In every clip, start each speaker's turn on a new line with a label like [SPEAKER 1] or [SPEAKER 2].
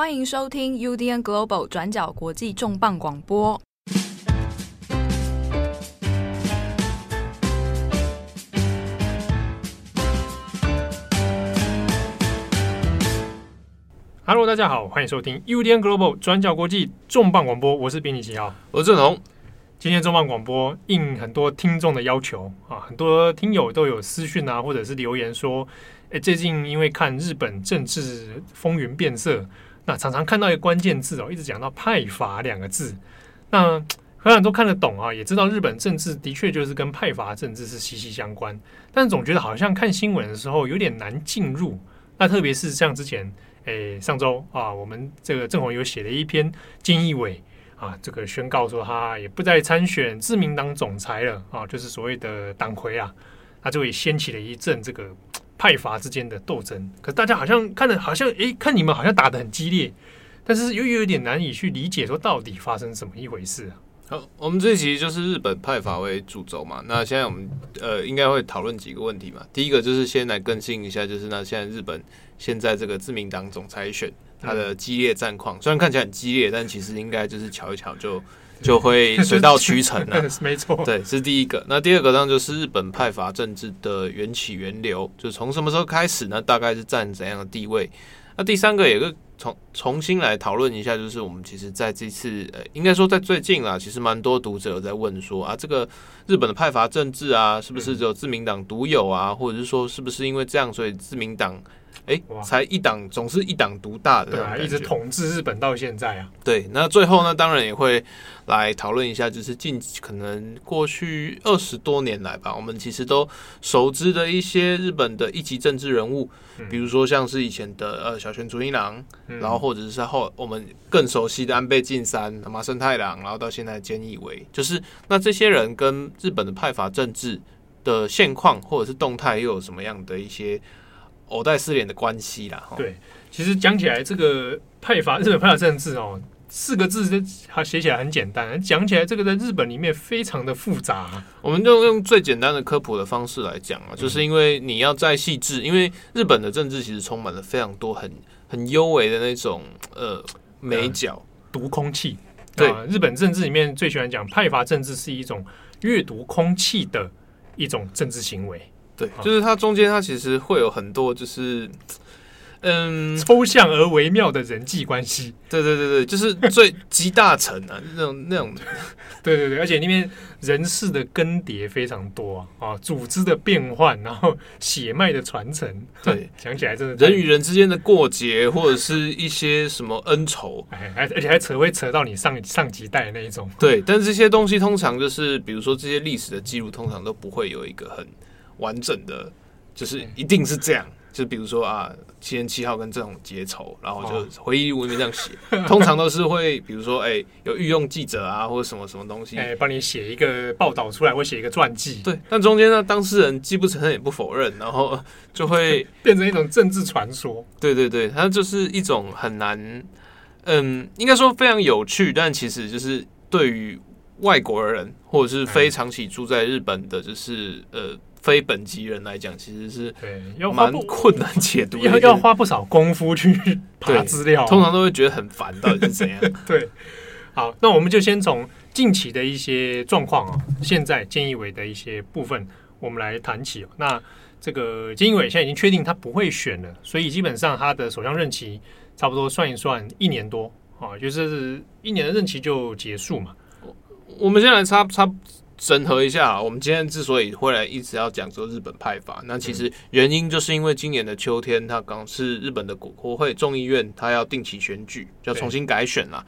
[SPEAKER 1] 欢迎收听 UDN Global 转角国际重磅广播。
[SPEAKER 2] Hello，大家好，欢迎收听 UDN Global 转角国际重磅广播，我是编辑七号，
[SPEAKER 3] 我是郑彤。
[SPEAKER 2] 今天重磅广播应很多听众的要求啊，很多听友都有私讯啊，或者是留言说，哎，最近因为看日本政治风云变色，那常常看到一个关键字哦，一直讲到派阀两个字，那很多人都看得懂啊，也知道日本政治的确就是跟派阀政治是息息相关，但总觉得好像看新闻的时候有点难进入，那特别是像之前。诶，上周啊，我们这个郑弘有写了一篇菅义伟啊，这个宣告说他也不再参选自民党总裁了啊，就是所谓的党魁啊，那就也掀起了一阵这个派阀之间的斗争。可是大家好像看的好像诶，看你们好像打得很激烈，但是又有点难以去理解说到底发生什么一回事啊。
[SPEAKER 3] 好，我们这一期就是日本派阀为主轴嘛，那现在我们呃应该会讨论几个问题嘛。第一个就是先来更新一下，就是那现在日本。现在这个自民党总裁选，它的激烈战况、虽然看起来很激烈，但其实应该就是瞧一瞧就就会 水到渠成了。
[SPEAKER 2] 没错，
[SPEAKER 3] 对，是第一个。那第二个呢，就是日本派阀政治的缘起源流，就从什么时候开始呢？大概是占怎样的地位？那第三个也是重重新来讨论一下，就是我们其实在这次呃，应该说在最近啊，其实蛮多读者在问说啊，这个日本的派阀政治啊，是不是只有自民党独有啊？或者是说，是不是因为这样，所以自民党？哎，才一党总是一党独大的，
[SPEAKER 2] 对啊，一直统治日本到现在啊。
[SPEAKER 3] 对，那最后呢，当然也会来讨论一下，就是近可能过去二十多年来吧，我们其实都熟知的一些日本的一级政治人物，嗯、比如说像是以前的呃小泉纯一郎，嗯、然后或者是后我们更熟悉的安倍晋三、麻生太郎，然后到现在菅义伟，就是那这些人跟日本的派阀政治的现况或者是动态又有什么样的一些？藕带丝连的关系啦，
[SPEAKER 2] 对，其实讲起来，这个派阀 日本派阀政治哦，四个字它写起来很简单，讲起来这个在日本里面非常的复杂。
[SPEAKER 3] 我们就用最简单的科普的方式来讲啊，就是因为你要再细致，因为日本的政治其实充满了非常多很很幽微的那种呃美角
[SPEAKER 2] 读空气。对，日本政治里面最喜欢讲派阀政治是一种阅读空气的一种政治行为。
[SPEAKER 3] 对，就是它中间，它其实会有很多，就是嗯，
[SPEAKER 2] 抽象而微妙的人际关系。
[SPEAKER 3] 对对对对，就是最集大成啊，那种那种。
[SPEAKER 2] 对对对，而且那边人事的更迭非常多啊，组织的变换，然后血脉的传承。对，讲起来真的，
[SPEAKER 3] 人与人之间的过节，或者是一些什么恩仇，
[SPEAKER 2] 哎，而且还扯会扯到你上上几代的那一种。
[SPEAKER 3] 对，但是这些东西通常就是，比如说这些历史的记录，通常都不会有一个很。完整的，就是一定是这样。就比如说啊，七月七号跟这种结仇，然后就回忆录里面这样写，哦、通常都是会，比如说，哎、欸，有御用记者啊，或者什么什么东西，
[SPEAKER 2] 哎、欸，帮你写一个报道出来，或写一个传记。
[SPEAKER 3] 对，但中间呢，当事人既不承认也不否认，然后 就会
[SPEAKER 2] 变成一种政治传说。
[SPEAKER 3] 对对对，它就是一种很难，嗯，应该说非常有趣，但其实就是对于外国人或者是非长期住在日本的，就是呃。非本籍人来讲，其实是要蛮困难解读，
[SPEAKER 2] 要要花不少功夫去爬资料，
[SPEAKER 3] 通常都会觉得很烦，到底是怎样？
[SPEAKER 2] 对，好，那我们就先从近期的一些状况啊，现在菅义伟的一些部分，我们来谈起。那这个菅义伟现在已经确定他不会选了，所以基本上他的首相任期差不多算一算一年多啊，就是一年的任期就结束嘛。
[SPEAKER 3] 我们先来插插。整合一下，我们今天之所以会来一直要讲说日本派法，那其实原因就是因为今年的秋天，它刚是日本的国国会众议院，它要定期选举，就要重新改选了。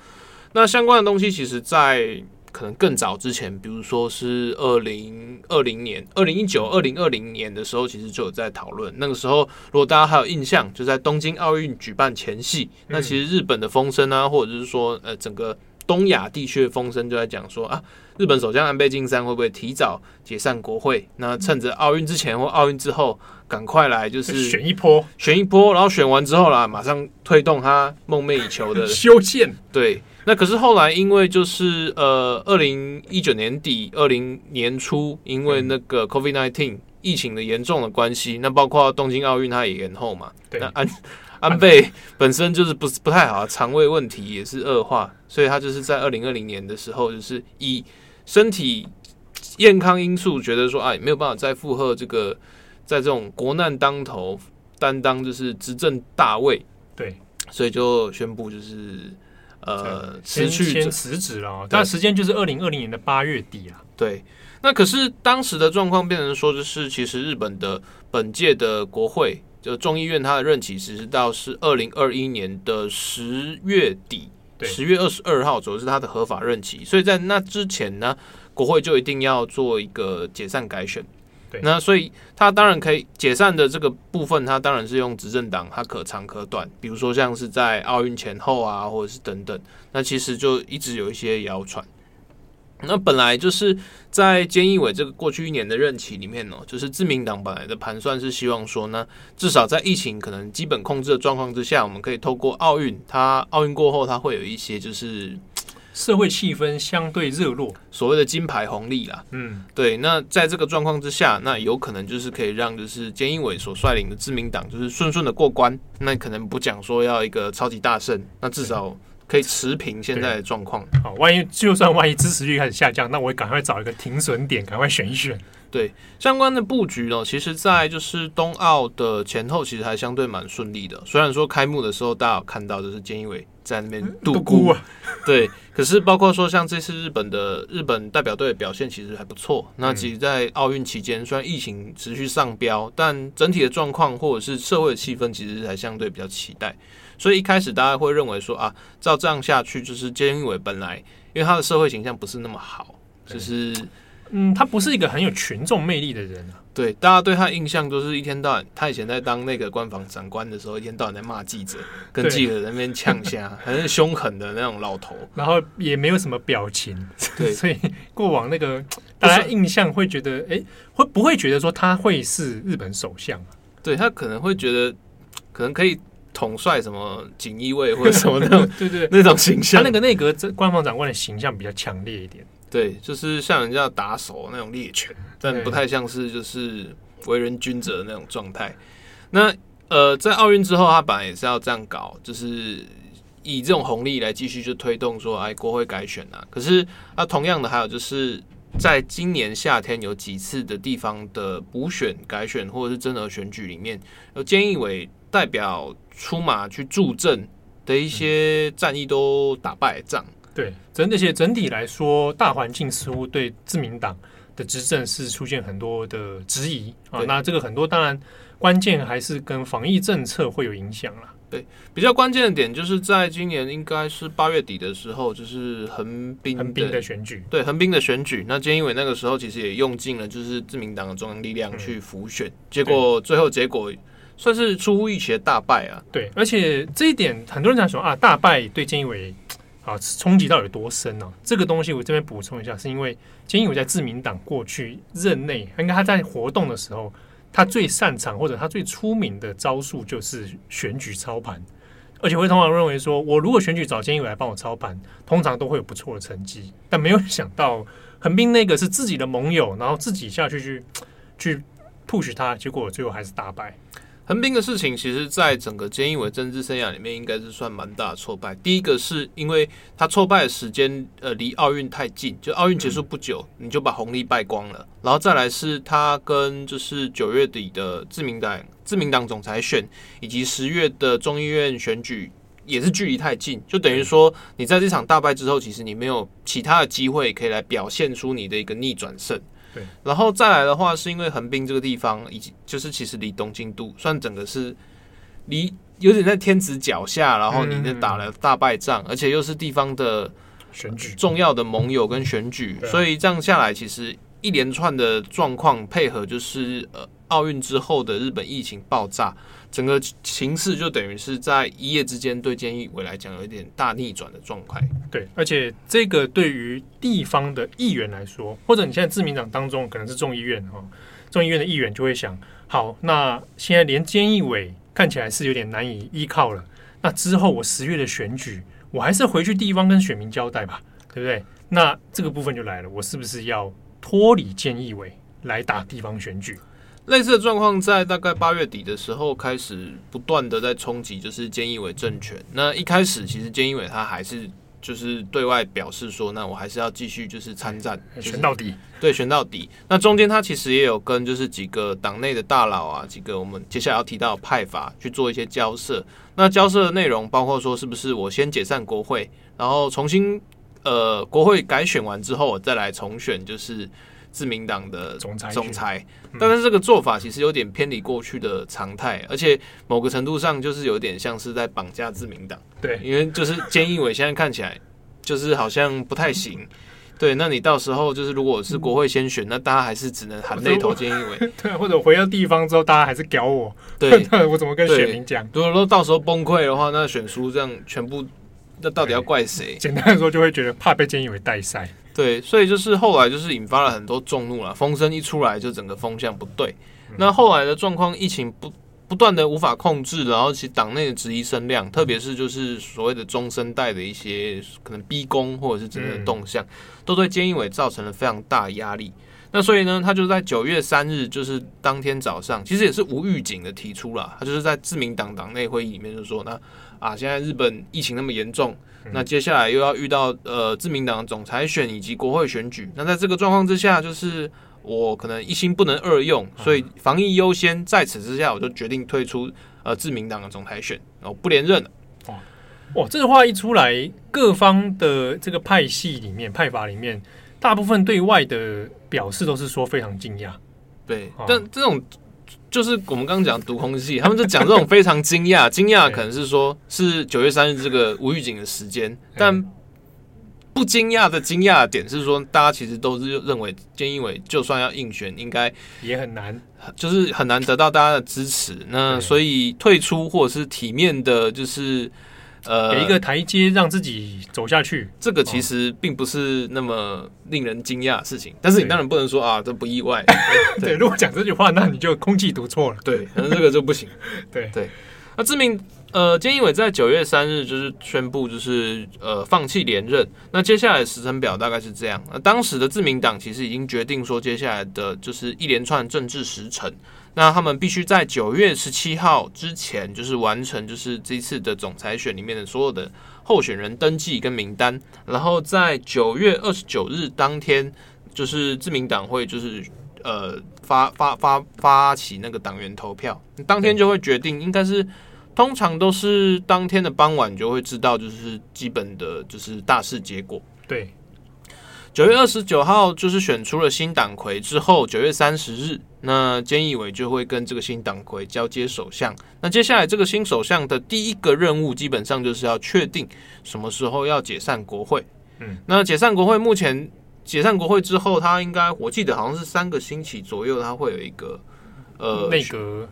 [SPEAKER 3] 那相关的东西，其实，在可能更早之前，比如说是二零二零年、二零一九、二零二零年的时候，其实就有在讨论。那个时候，如果大家还有印象，就在东京奥运举办前夕，那其实日本的风声啊，或者是说，呃，整个。东亚地区的风声就在讲说啊，日本首相安倍晋三会不会提早解散国会？那趁着奥运之前或奥运之后，赶快来就是
[SPEAKER 2] 选一波，
[SPEAKER 3] 选一波，然后选完之后啦，马上推动他梦寐以求的
[SPEAKER 2] 修宪。
[SPEAKER 3] 对，那可是后来因为就是呃，二零一九年底、二零年初，因为那个 COVID-19 疫情的严重的关系，那包括东京奥运它也延后嘛。对，那安。安倍本身就是不是不太好，肠胃问题也是恶化，所以他就是在二零二零年的时候，就是以身体健康因素，觉得说哎没有办法再负荷这个，在这种国难当头担当就是执政大位，
[SPEAKER 2] 对，
[SPEAKER 3] 所以就宣布就是呃辞去
[SPEAKER 2] 先辞职了，但时间就是二零二零年的八月底啊。
[SPEAKER 3] 对，那可是当时的状况变成说，就是其实日本的本届的国会。就众议院，它的任期其实到是二零二一年的十月底，十月二十二号左右是他的合法任期，所以在那之前呢，国会就一定要做一个解散改选。
[SPEAKER 2] 对，
[SPEAKER 3] 那所以他当然可以解散的这个部分，他当然是用执政党，他可长可短，比如说像是在奥运前后啊，或者是等等，那其实就一直有一些谣传。那本来就是在菅义伟这个过去一年的任期里面呢，就是自民党本来的盘算是希望说呢，至少在疫情可能基本控制的状况之下，我们可以透过奥运，它奥运过后它会有一些就是
[SPEAKER 2] 社会气氛相对热络，
[SPEAKER 3] 所谓的金牌红利啦。
[SPEAKER 2] 嗯，
[SPEAKER 3] 对。那在这个状况之下，那有可能就是可以让就是菅义伟所率领的自民党就是顺顺的过关。那可能不讲说要一个超级大胜，那至少。可以持平现在的状况。
[SPEAKER 2] 好，万一就算万一支持率开始下降，那我也赶快找一个停损点，赶快选一选。
[SPEAKER 3] 对，相关的布局呢，其实，在就是冬奥的前后，其实还相对蛮顺利的。虽然说开幕的时候，大家有看到就是菅义伟在那边度孤啊，对。可是包括说像这次日本的日本代表队的表现，其实还不错。那其实，在奥运期间，虽然疫情持续上飙，但整体的状况或者是社会的气氛，其实还相对比较期待。所以一开始大家会认为说啊，照这样下去，就是菅义伟本来因为他的社会形象不是那么好，就是
[SPEAKER 2] 嗯，他不是一个很有群众魅力的人啊。
[SPEAKER 3] 对，大家对他印象都是一天到晚，他以前在当那个官房长官的时候，一天到晚在骂记者，跟记者在那边呛下，很凶狠的那种老头，
[SPEAKER 2] 然后也没有什么表情。
[SPEAKER 3] 对，
[SPEAKER 2] 所以过往那个大家印象会觉得，哎、欸，会不会觉得说他会是日本首相啊？
[SPEAKER 3] 对，他可能会觉得，可能可以。统帅什么锦衣卫或者什么那种，
[SPEAKER 2] 对，对对，
[SPEAKER 3] 那种形象，
[SPEAKER 2] 他那个内阁官方长官的形象比较强烈一点，
[SPEAKER 3] 对，就是像人家打手那种猎犬，但不太像是就是为人君者的那种状态。那呃，在奥运之后，他本来也是要这样搞，就是以这种红利来继续就推动说，哎，国会改选啊。可是啊，同样的还有就是在今年夏天有几次的地方的补选、改选或者是增额选举里面，有菅义伟代表。出马去助阵的一些战役都打败仗，
[SPEAKER 2] 对，整那些整体来说，大环境似乎对自民党的执政是出现很多的质疑啊。那这个很多当然关键还是跟防疫政策会有影响啦。
[SPEAKER 3] 对，比较关键的点就是在今年应该是八月底的时候，就是横滨
[SPEAKER 2] 横滨的选举，
[SPEAKER 3] 对，横滨的选举。那菅义伟那个时候其实也用尽了就是自民党的中央力量去辅选，嗯，结果最后结果。算是出乎预期的大败啊！
[SPEAKER 2] 对，而且这一点很多人讲说啊，大败对菅义伟啊冲击到底有多深呢、啊？这个东西我这边补充一下，是因为菅义伟在自民党过去任内，应该他在活动的时候，他最擅长或者他最出名的招数就是选举操盘，而且会通常认为说，我如果选举找菅义伟来帮我操盘，通常都会有不错的成绩。但没有想到横滨那个是自己的盟友，然后自己下去去去 push 他，结果最后还是大败。
[SPEAKER 3] 横滨的事情，其实，在整个菅义伟政治生涯里面，应该是算蛮大的挫败。第一个是因为他挫败的时间，呃，离奥运太近，就奥运结束不久，你就把红利败光了。然后再来是他跟就是九月底的自民党自民党总裁选，以及十月的众议院选举，也是距离太近，就等于说你在这场大败之后，其实你没有其他的机会可以来表现出你的一个逆转胜。
[SPEAKER 2] 对，
[SPEAKER 3] 然后再来的话，是因为横滨这个地方，以及就是其实离东京都算整个是离有点在天子脚下，然后你那打了大败仗，而且又是地方的选举。重要的盟友跟选举，所以这样下来，其实一连串的状况配合，就是呃奥运之后的日本疫情爆炸。整个形势就等于是在一夜之间，对菅义伟来讲有一点大逆转的状态。
[SPEAKER 2] 对，而且这个对于地方的议员来说，或者你现在自民党当中可能是众议院哈，众议院的议员就会想：好，那现在连菅义伟看起来是有点难以依靠了。那之后我十月的选举，我还是回去地方跟选民交代吧，对不对？那这个部分就来了，我是不是要脱离菅义伟来打地方选举？
[SPEAKER 3] 类似的状况在大概八月底的时候开始不断的在冲击，就是菅义伟政权。那一开始其实菅义伟他还是就是对外表示说，那我还是要继续就是参战，
[SPEAKER 2] 选到底。
[SPEAKER 3] 对，选到底。那中间他其实也有跟就是几个党内的大佬啊，几个我们接下来要提到的派阀去做一些交涉。那交涉的内容包括说，是不是我先解散国会，然后重新呃国会改选完之后，我再来重选，就是。自民党的总裁，总裁，但是这个做法其实有点偏离过去的常态，而且某个程度上就是有点像是在绑架自民党。
[SPEAKER 2] 对，
[SPEAKER 3] 因为就是菅义伟现在看起来就是好像不太行。对，那你到时候就是如果是国会先选，那大家还是只能含泪投菅义伟。
[SPEAKER 2] 对，或者回到地方之后，大家还是屌我。
[SPEAKER 3] 对，
[SPEAKER 2] 我怎么跟选民讲？
[SPEAKER 3] 如果说到时候崩溃的话，那选书这样全部，那到底要怪谁？
[SPEAKER 2] 简单的说，就会觉得怕被菅义伟带赛。
[SPEAKER 3] 对，所以就是后来就是引发了很多众怒了，风声一出来就整个风向不对。那后来的状况，疫情不不断的无法控制，然后其党内的质疑声量，特别是就是所谓的中生代的一些可能逼宫或者是整个动向，都对菅义伟造成了非常大压力。那所以呢，他就在九月三日，就是当天早上，其实也是无预警的提出了，他就是在自民党党内会议里面就说，那啊，现在日本疫情那么严重。那接下来又要遇到呃自民党总裁选以及国会选举，那在这个状况之下，就是我可能一心不能二用，所以防疫优先，在此之下，我就决定退出呃自民党的总裁选，然后不连任了。
[SPEAKER 2] 哇哇，这个话一出来，各方的这个派系里面派阀里面，大部分对外的表示都是说非常惊讶。
[SPEAKER 3] 对，但这种。就是我们刚刚讲读空气，他们就讲这种非常惊讶，惊讶可能是说是九月三日这个无预警的时间，但不惊讶的惊讶点是说，大家其实都是认为菅义伟就算要应选，应该
[SPEAKER 2] 也很难，
[SPEAKER 3] 就是很难得到大家的支持。那所以退出或者是体面的，就是。呃，
[SPEAKER 2] 给一个台阶让自己走下去，
[SPEAKER 3] 这个其实并不是那么令人惊讶的事情。但是你当然不能说啊，这不意外。
[SPEAKER 2] 对，对，如果讲这句话，那你就空气读错了。
[SPEAKER 3] 对，那这个就不行。
[SPEAKER 2] 对
[SPEAKER 3] 对。那自民呃，菅义伟在九月三日就是宣布，就是呃放弃连任。那接下来的时程表大概是这样。那当时的自民党其实已经决定说，接下来的就是一连串政治时程。那他们必须在九月十七号之前，就是完成就是这次的总裁选里面的所有的候选人登记跟名单，然后在九月二十九日当天，就是自民党会就是呃发发发发起那个党员投票，当天就会决定，应该是通常都是当天的傍晚就会知道，就是基本的就是大势结果。
[SPEAKER 2] 对。
[SPEAKER 3] 九月二十九号就是选出了新党魁之后，九月三十日，那菅义伟就会跟这个新党魁交接首相。那接下来这个新首相的第一个任务，基本上就是要确定什么时候要解散国会。嗯，那解散国会，目前解散国会之后，他应该我记得好像是三个星期左右，他会有一个呃
[SPEAKER 2] 内阁，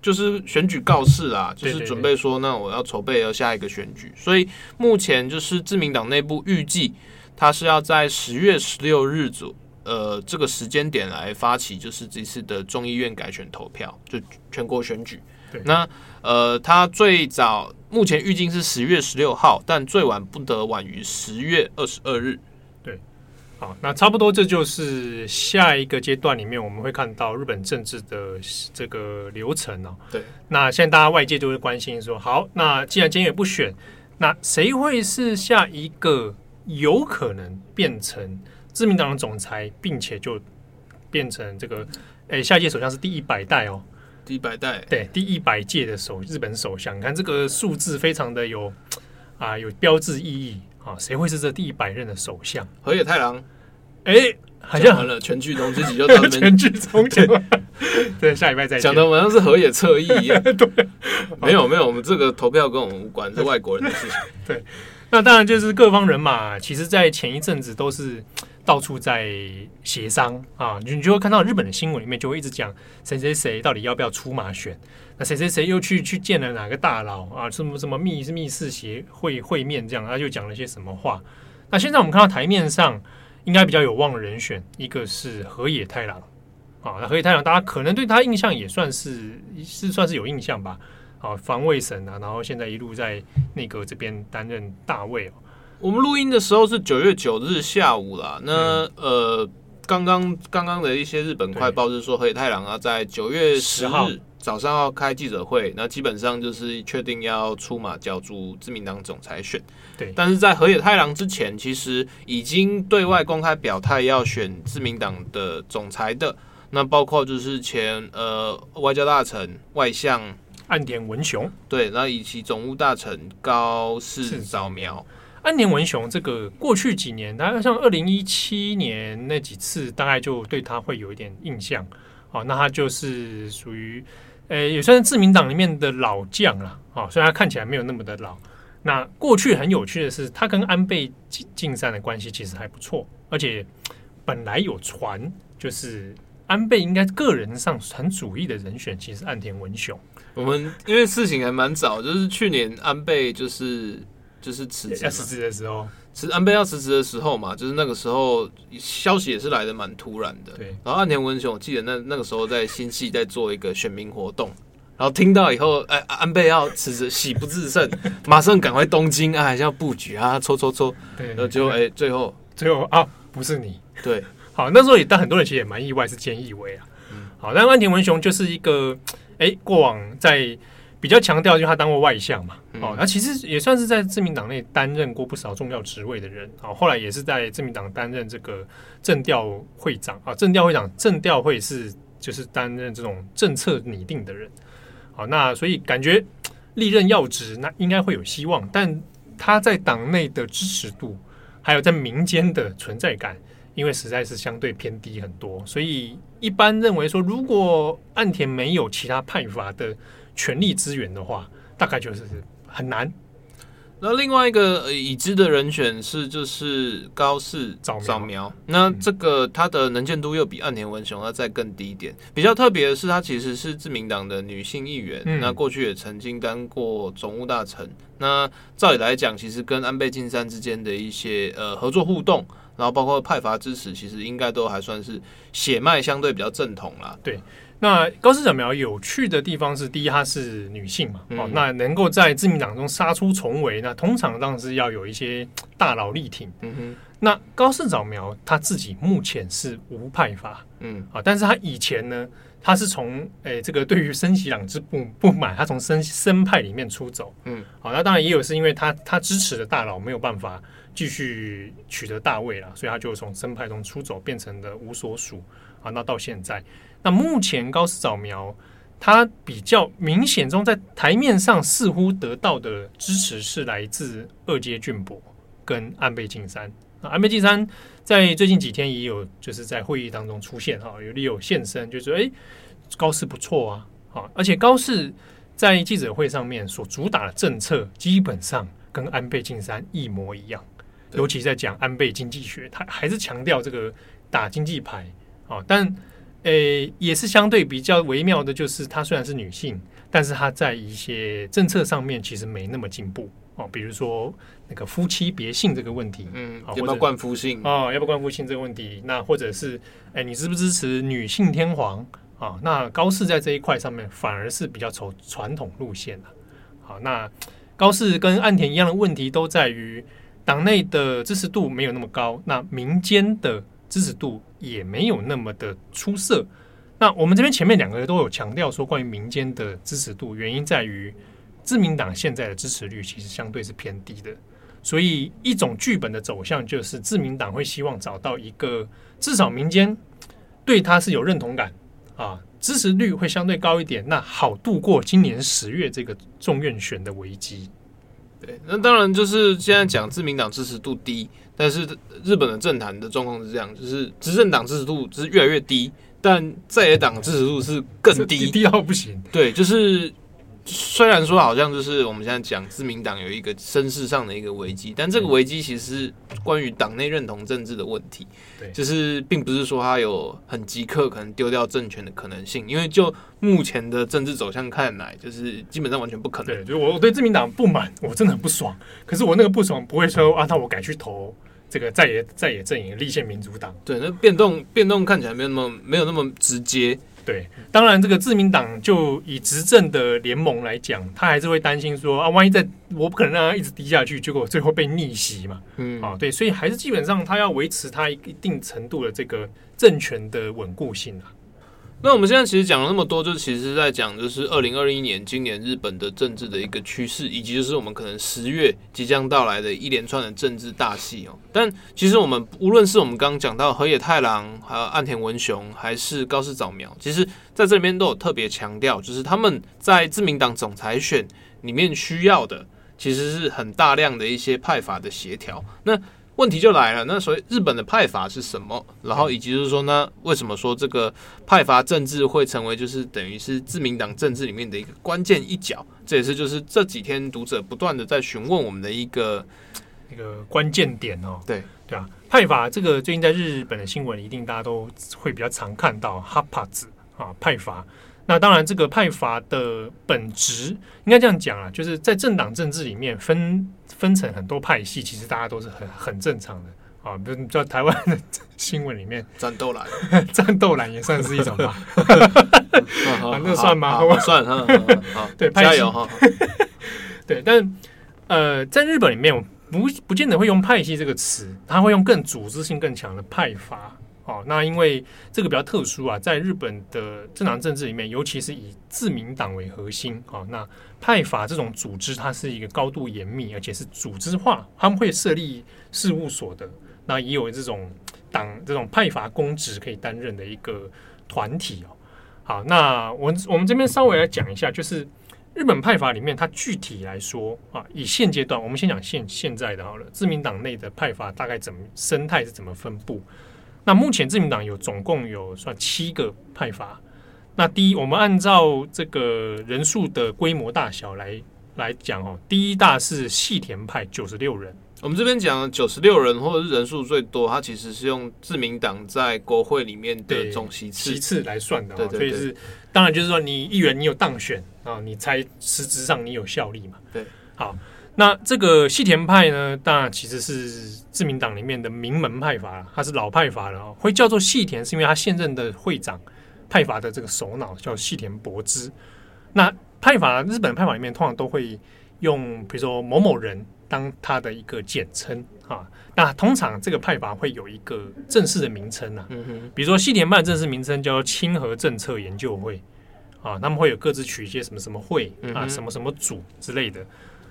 [SPEAKER 3] 就是选举告示啦，就是准备说，那我要筹备要下一个选举。所以目前就是自民党内部预计。他是要在十月十六日左呃这个时间点来发起，就是这次的众议院改选投票，就全国选举。
[SPEAKER 2] 对
[SPEAKER 3] 那呃，他最早目前预计是十月十六号，但最晚不得晚于十月二十二日。
[SPEAKER 2] 对，好，那差不多这就是下一个阶段里面我们会看到日本政治的这个流程哦。
[SPEAKER 3] 对，
[SPEAKER 2] 那现在大家外界都会关心说，好，那既然今天也不选，那谁会是下一个？有可能变成自民党的总裁，并且就变成这个，哎、欸，下一届首相是第一百代哦，
[SPEAKER 3] 第一百代，
[SPEAKER 2] 对，第一百届的首日本首相，你看这个数字非常的有啊，有标志意义啊，谁会是这第一百任的首相？
[SPEAKER 3] 河野太郎，
[SPEAKER 2] 哎、欸，好像
[SPEAKER 3] 完了，全剧终自己就到
[SPEAKER 2] 全剧终结，对，下礼拜再讲
[SPEAKER 3] 的好像是河野侧翼一样，对，没有没有，我们这个投票跟我们无关，是外国人的事情，
[SPEAKER 2] 对。那当然就是各方人马，其实，在前一阵子都是到处在协商啊，你就会看到日本的新闻里面就会一直讲谁谁谁到底要不要出马选，那谁谁谁又去去见了哪个大佬啊，什么什么密密室协会会面这样，他就讲了些什么话。那现在我们看到台面上应该比较有望的人选，一个是河野太郎啊，那河野太郎大家可能对他印象也算是是算是有印象吧。好，防卫省啊，然后现在一路在内阁这边担任大位哦。
[SPEAKER 3] 我们录音的时候是九月九日下午啦。那、嗯、呃，刚刚刚刚的一些日本快报是说，河野太郎啊，在九月十号早上要开记者会，那基本上就是确定要出马角逐自民党总裁选。
[SPEAKER 2] 对，
[SPEAKER 3] 但是在河野太郎之前，其实已经对外公开表态要选自民党的总裁的，那包括就是前呃外交大臣外相
[SPEAKER 2] 岸田文雄，
[SPEAKER 3] 对，那以及总务大臣高市早苗。
[SPEAKER 2] 安田文雄这个过去几年，大概像二零一七年那几次，大概就对他会有一点印象。好，那他就是属于，呃，也算是自民党里面的老将了。哦，虽然他看起来没有那么的老。那过去很有趣的是，他跟安倍晋三的关系其实还不错，而且本来有传，就是安倍应该个人上很主义的人选，其实岸田文雄。
[SPEAKER 3] 我们因为事情还蛮早，就是去年安倍就是。就是辞职
[SPEAKER 2] 要辞职的时候，
[SPEAKER 3] 辞安倍要辞职的时候嘛，就是那个时候消息也是来的蛮突然的。
[SPEAKER 2] 对，
[SPEAKER 3] 然后岸田文雄，我记得那那个时候在新系在做一个选民活动，然后听到以后，哎，安倍要辞职，喜不自胜，马上赶回东京啊，还是要布局啊，抽抽抽，对，然后就哎，最后。
[SPEAKER 2] 最后啊，不是你，
[SPEAKER 3] 对，
[SPEAKER 2] 好，那时候也但很多人其实也蛮意外，是菅义伟啊，嗯，好，但岸田文雄就是一个，哎，过往在。比较强调，就他当过外相嘛，哦，他其实也算是在自民党内担任过不少重要职位的人，哦，后来也是在自民党担任这个政调会长。啊，政调会长，政调会是就是担任这种政策拟定的人，好，那所以感觉历任要职，那应该会有希望，但他在党内的支持度，还有在民间的存在感，因为实在是相对偏低很多，所以一般认为说，如果岸田没有其他派阀的。权力资源的话，大概就是很难。
[SPEAKER 3] 那另外一个已知的人选是，就是高市早苗。那这个他的能见度又比岸田文雄要再更低一点。比较特别的是，他其实是自民党的女性议员。嗯、那过去也曾经当过总务大臣。那照理来讲，其实跟安倍晋三之间的一些呃合作互动，然后包括派阀支持，其实应该都还算是血脉相对比较正统啦。
[SPEAKER 2] 对。那高市早苗有趣的地方是，第一，她是女性嘛，哦，
[SPEAKER 3] 嗯、
[SPEAKER 2] 那能够在自民党中杀出重围，那通常当然是要有一些大佬力挺。
[SPEAKER 3] 嗯哼，
[SPEAKER 2] 那高市早苗她自己目前是无派阀，
[SPEAKER 3] 嗯，
[SPEAKER 2] 啊，但是她以前呢，她是从诶、欸、这个对于森喜朗之不不满，她从森森派里面出走，
[SPEAKER 3] 嗯，
[SPEAKER 2] 好，那当然也有是因为她她支持的大佬没有办法继续取得大位了，所以她就从森派中出走，变成了无所属，啊，那到现在。那目前高市早苗，它比较明显中在台面上似乎得到的支持是来自二阶俊博跟安倍晋三。那安倍晋三在最近几天也有就是在会议当中出现哈，有理有现身，就是说哎，高市不错啊，啊，而且高市在记者会上面所主打的政策基本上跟安倍晋三一模一样，尤其在讲安倍经济学，他还是强调这个打经济牌啊，但。诶，也是相对比较微妙的，就是她虽然是女性，但是她在一些政策上面其实没那么进步哦。比如说那个夫妻别姓这个问题，
[SPEAKER 3] 嗯，要不要冠夫姓
[SPEAKER 2] 哦？要不要冠夫姓这个问题？那或者是诶，你支不支持女性天皇啊？那高市在这一块上面反而是比较走传统路线的。好，那高市跟岸田一样的问题都在于党内的支持度没有那么高，那民间的。支持度也没有那么的出色。那我们这边前面两个都有强调说，关于民间的支持度，原因在于自民党现在的支持率其实相对是偏低的。所以一种剧本的走向就是，自民党会希望找到一个至少民间对他是有认同感啊，支持率会相对高一点，那好度过今年十月这个众院选的危机。
[SPEAKER 3] 对，那当然就是现在讲自民党支持度低。但是日本的政坛的状况是这样，就是执政党支持度是越来越低，但在野党支持度是更低，
[SPEAKER 2] 低到不行。
[SPEAKER 3] 对，就是虽然说好像就是我们现在讲自民党有一个声势上的一个危机，但这个危机其实是关于党内认同政治的问题。
[SPEAKER 2] 对，
[SPEAKER 3] 就是并不是说他有很即刻可能丢掉政权的可能性，因为就目前的政治走向看来，就是基本上完全不可能。
[SPEAKER 2] 对，就是我对自民党不满，我真的很不爽。可是我那个不爽不会说啊，那我改去投。这个在野在野阵营立宪民主党，
[SPEAKER 3] 对，那变动变动看起来没有那么没有那么直接，
[SPEAKER 2] 对，当然这个自民党就以执政的联盟来讲，他还是会担心说啊，万一在我不可能让他一直低下去，结果最后被逆袭嘛。嗯，啊，对，所以还是基本上他要维持他一定程度的这个政权的稳固性啊。
[SPEAKER 3] 那我们现在其实讲了那么多，就其实在讲就是二零二一年今年日本的政治的一个趋势，以及就是我们可能十月即将到来的一连串的政治大戏哦。但其实我们无论是我们刚刚讲到河野太郎，还有岸田文雄，还是高市早苗，其实在这里面都有特别强调，就是他们在自民党总裁选里面需要的，其实是很大量的一些派阀的协调。那问题就来了，那所以日本的派阀是什么？然后以及就是说呢，为什么说这个派阀政治会成为就是等于是自民党政治里面的一个关键一角？这也是就是这几天读者不断的在询问我们的一个
[SPEAKER 2] 一个关键点哦。
[SPEAKER 3] 对
[SPEAKER 2] 对啊，派阀这个最近在日本的新闻一定大家都会比较常看到哈帕子啊派阀。那当然，这个派阀的本质应该这样讲啊，就是在政党政治里面分分成很多派系，其实大家都是很很正常的啊。比如在台湾的新闻里面，
[SPEAKER 3] 战斗蓝，
[SPEAKER 2] 战斗蓝也算是一种吧？那算吗？
[SPEAKER 3] 算哈。
[SPEAKER 2] 对，加油哈。对，但呃，在日本里面，不不见得会用派系这个词，他会用更组织性更强的派阀。哦，那因为这个比较特殊啊，在日本的政党政治里面，尤其是以自民党为核心，哦，那派阀这种组织，它是一个高度严密，而且是组织化，他们会设立事务所的，那也有这种党这种派阀公职可以担任的一个团体哦。好，那我我们这边稍微来讲一下，就是日本派阀里面，它具体来说啊，以现阶段，我们先讲现现在的好了，自民党内的派阀大概怎么生态是怎么分布？那目前自民党有总共有算七个派阀。那第一，我们按照这个人数的规模大小来来讲哦，第一大是细田派九十六人。
[SPEAKER 3] 我们这边讲九十六人或者是人数最多，它其实是用自民党在国会里面的总席次
[SPEAKER 2] 席次来算的。
[SPEAKER 3] 对对对，
[SPEAKER 2] 所以是当然就是说，你议员你有当选啊，你才实质上你有效力嘛。
[SPEAKER 3] 对，
[SPEAKER 2] 好。那这个细田派呢，当然其实是自民党里面的名门派阀，它是老派阀了哦。会叫做细田，是因为他现任的会长派阀的这个首脑叫细田博之。那派阀日本派阀里面通常都会用，比如说某某人当他的一个简称啊。那通常这个派阀会有一个正式的名称啊，比如说细田派正式名称叫清和政策研究会啊，他们会有各自取一些什么什么会啊，什么什么组之类的。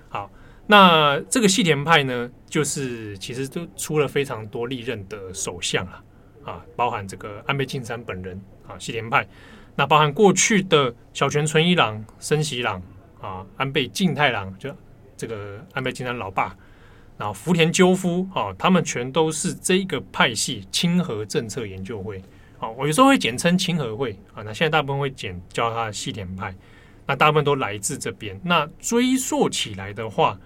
[SPEAKER 2] 好。那这个细田派呢，就是其实都出了非常多历任的首相啊，啊，包含这个安倍晋三本人啊，细田派，那包含过去的小泉纯一郎、森喜朗啊，安倍晋太郎，就这个安倍晋三老爸，然后福田赳夫啊，他们全都是这个派系亲和政策研究会。啊，我有时候会简称清和会啊，那现在大部分会简叫他细田派，那大部分都来自这边。那追溯起来的话，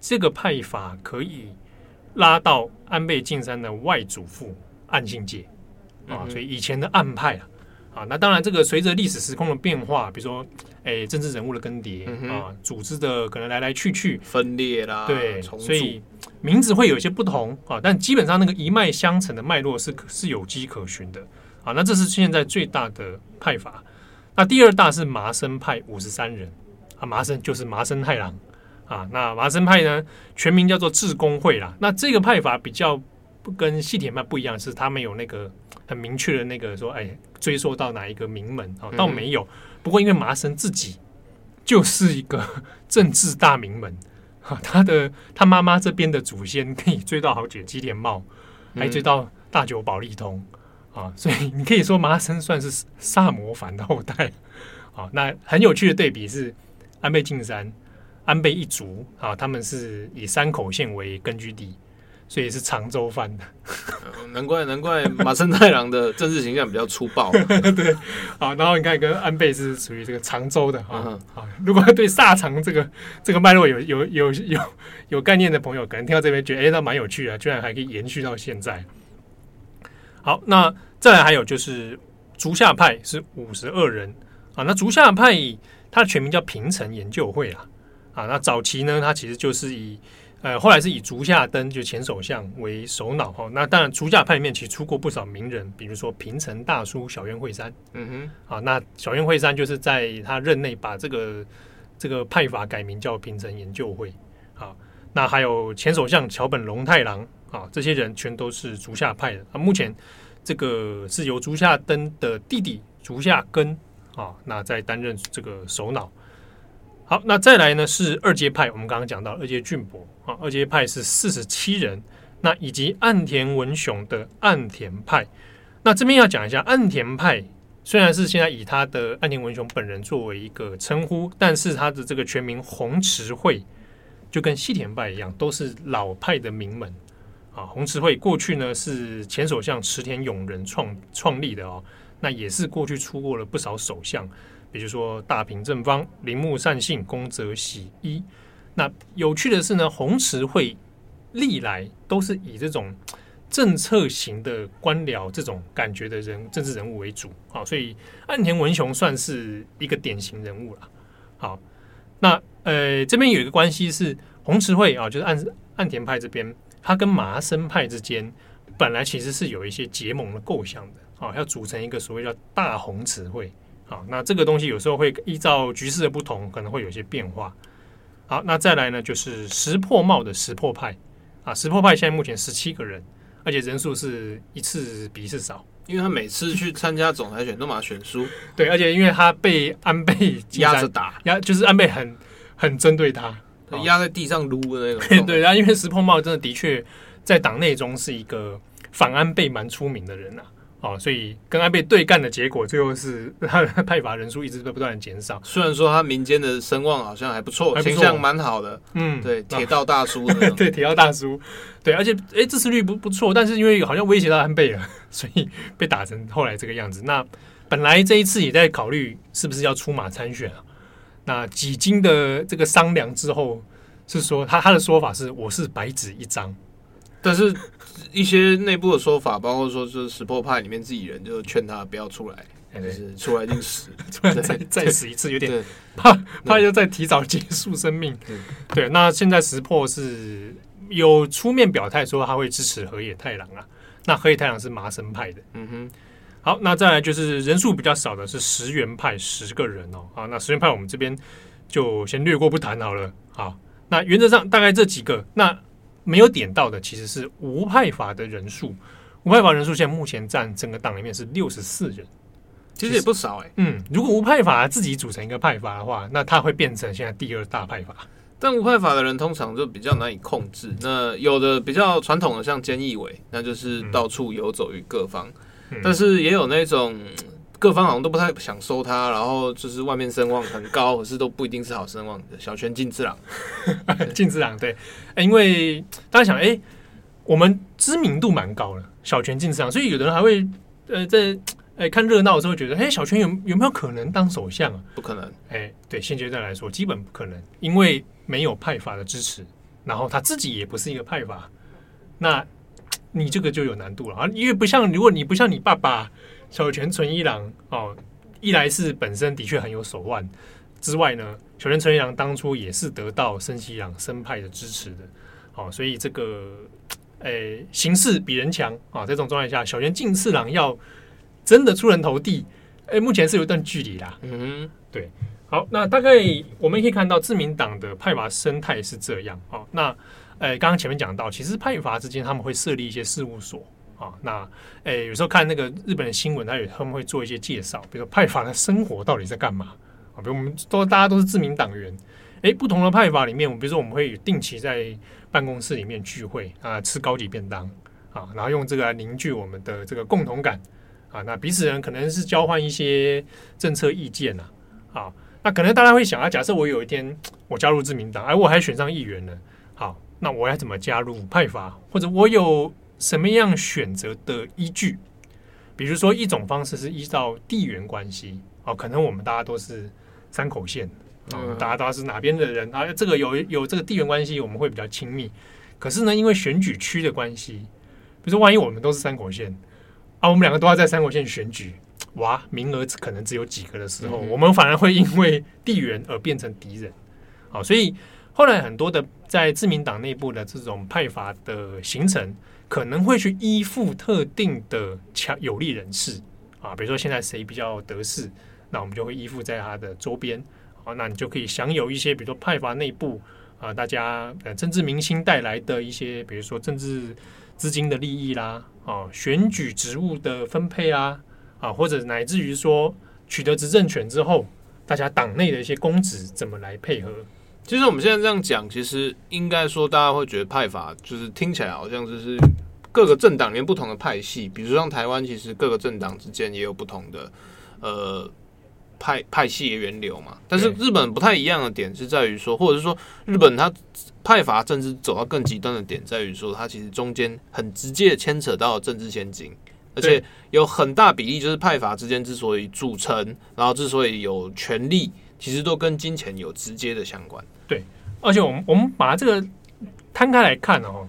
[SPEAKER 2] 这个派法可以拉到安倍晋三的外祖父岸信介啊，所以以前的岸派啊，啊，那当然这个随着历史时空的变化，比如说哎政治人物的更迭啊，组织的可能来来去去
[SPEAKER 3] 分裂啦，
[SPEAKER 2] 对，所以名字会有一些不同啊，但基本上那个一脉相承的脉络是是有迹可循的啊。那这是现在最大的派法，那第二大是麻生派五十三人啊，麻生就是麻生太郎。啊，那麻生派呢，全名叫做致公会啦。那这个派法比较不跟细田派不一样，是他们有那个很明确的那个说，哎，追溯到哪一个名门啊？倒没有。不过因为麻生自己就是一个 政治大名门，啊，他的他妈妈这边的祖先可以追到好几个吉田茂，还追到大久保利通啊，所以你可以说麻生算是萨摩藩的后代啊。那很有趣的对比是安倍晋三。安倍一族啊，他们是以山口县为根据地，所以是长州藩的。
[SPEAKER 3] 难怪难怪马生太郎的政治形象比较粗暴。
[SPEAKER 2] 对，好，然后你看跟安倍是属于这个长州的啊。啊，如果对萨长这个这个脉络有有有有有概念的朋友，可能听到这边觉得哎，那蛮有趣的，居然还可以延续到现在。好，那再来还有就是竹下派是五十二人啊。那竹下派它的全名叫平成研究会啊。啊，那早期呢，他其实就是以呃，后来是以竹下登就前首相为首脑哈。那当然，竹下派里面其实出过不少名人，比如说平成大叔小渊惠山。嗯哼，啊，那小渊惠山就是在他任内把这个这个派法改名叫平成研究会。啊，那还有前首相桥本龙太郎啊，这些人全都是竹下派的。啊，目前这个是由竹下登的弟弟竹下根啊，那在担任这个首脑。好，那再来呢是二阶派，我们刚刚讲到二阶俊博啊，二阶派是四十七人，那以及岸田文雄的岸田派。那这边要讲一下岸田派，虽然是现在以他的岸田文雄本人作为一个称呼，但是他的这个全名红池会就跟西田派一样，都是老派的名门啊。红池会过去呢是前首相池田勇人创创立的哦，那也是过去出过了不少首相。比如说大平正方、铃木善信、宫泽喜一。那有趣的是呢，红池会历来都是以这种政策型的官僚这种感觉的人政治人物为主啊，所以岸田文雄算是一个典型人物了。好，那呃这边有一个关系是红池会啊，就是岸岸田派这边，他跟麻生派之间本来其实是有一些结盟的构想的啊，要组成一个所谓叫大红池会。好，那这个东西有时候会依照局势的不同，可能会有些变化。好，那再来呢，就是石破茂的石破派啊，石破派现在目前十七个人，而且人数是一次比一次少，
[SPEAKER 3] 因为他每次去参加总裁选都嘛选输。
[SPEAKER 2] 对，而且因为他被安倍
[SPEAKER 3] 压着打，
[SPEAKER 2] 压就是安倍很很针对他，
[SPEAKER 3] 压在地上撸的那种。
[SPEAKER 2] 对，然后因为石破茂真的的确在党内中是一个反安倍蛮出名的人呐、啊。哦，所以跟安倍对干的结果，最后是他的派阀人数一直在不断的减少。
[SPEAKER 3] 虽然说他民间的声望好像还不错，形象蛮好的。嗯，对，铁道大叔。
[SPEAKER 2] 对，铁道大叔。对，而且哎，支持率不不错，但是因为好像威胁到安倍了，所以被打成后来这个样子。那本来这一次也在考虑是不是要出马参选啊？那几经的这个商量之后，是说他他的说法是我是白纸一张，
[SPEAKER 3] 但是。一些内部的说法，包括说就是石破派里面自己人就劝他不要出来，就是出来就死，
[SPEAKER 2] 出来再再死一次，有点怕怕要再提早结束生命。对，那现在石破是有出面表态说他会支持河野太郎啊，那河野太郎是麻生派的。嗯哼，好，那再来就是人数比较少的是石原派十个人哦，好，那石原派我们这边就先略过不谈好了。好，那原则上大概这几个那。没有点到的其实是无派法的人数，无派法人数现在目前占整个党里面是六十四人，
[SPEAKER 3] 其实也不少哎、欸。
[SPEAKER 2] 嗯，如果无派法自己组成一个派法的话，那他会变成现在第二大派法。
[SPEAKER 3] 但无派法的人通常就比较难以控制。那有的比较传统的，像菅义伟，那就是到处游走于各方。嗯、但是也有那种。各方好像都不太想收他，然后就是外面声望很高，可是都不一定是好声望的。小泉进次郎，
[SPEAKER 2] 进次郎对，因为大家想，哎，我们知名度蛮高的，小泉进次郎，所以有的人还会呃在哎看热闹的时候觉得，哎，小泉有有没有可能当首相啊？
[SPEAKER 3] 不可能，
[SPEAKER 2] 哎，对，现阶段来说基本不可能，因为没有派阀的支持，然后他自己也不是一个派阀，那你这个就有难度了啊，因为不像如果你不像你爸爸。小泉纯一郎哦，一来是本身的确很有手腕，之外呢，小泉纯一郎当初也是得到森西朗生派的支持的，哦，所以这个诶、欸、形势比人强啊，在这种状态下，小泉进次郎要真的出人头地，诶、欸，目前是有一段距离啦。嗯，对，好，那大概我们可以看到自民党的派阀生态是这样哦。那呃，刚、欸、刚前面讲到，其实派阀之间他们会设立一些事务所。啊，那诶、有时候看那个日本的新闻，他有他们会做一些介绍，比如说派阀的生活到底在干嘛啊？比如我们都大家都是自民党员，诶、不同的派阀里面，我比如说我们会定期在办公室里面聚会啊，吃高级便当啊，然后用这个来凝聚我们的这个共同感啊。那彼此人可能是交换一些政策意见呐，啊，那可能大家会想啊，假设我有一天我加入自民党，哎，我还选上议员了，好，那我要怎么加入派阀？或者我有什么样选择的依据？比如说，一种方式是依照地缘关系哦，可能我们大家都是山口县，嗯，大家都是哪边的人啊？这个有有这个地缘关系，我们会比较亲密。可是呢，因为选举区的关系，比如说，万一我们都是三口县啊，我们两个都要在三口县选举，哇，名额可能只有几个的时候，我们反而会因为地缘而变成敌人。好，所以。后来很多的在自民党内部的这种派阀的形成，可能会去依附特定的强有力人士啊，比如说现在谁比较得势，那我们就会依附在他的周边，啊，那你就可以享有一些，比如说派阀内部啊，大家呃政治明星带来的一些，比如说政治资金的利益啦，啊，选举职务的分配啊，啊，或者乃至于说取得执政权之后，大家党内的一些公职怎么来配合。
[SPEAKER 3] 其实我们现在这样讲，其实应该说大家会觉得派法就是听起来好像就是各个政党里面不同的派系，比如说像台湾，其实各个政党之间也有不同的呃派派系的源流嘛。但是日本不太一样的点是在于说，或者是说日本它派阀政治走到更极端的点在于说，它其实中间很直接牵扯到政治现金，而且有很大比例就是派阀之间之所以组成，然后之所以有权力。其实都跟金钱有直接的相关。
[SPEAKER 2] 对，而且我们我们把这个摊开来看哦，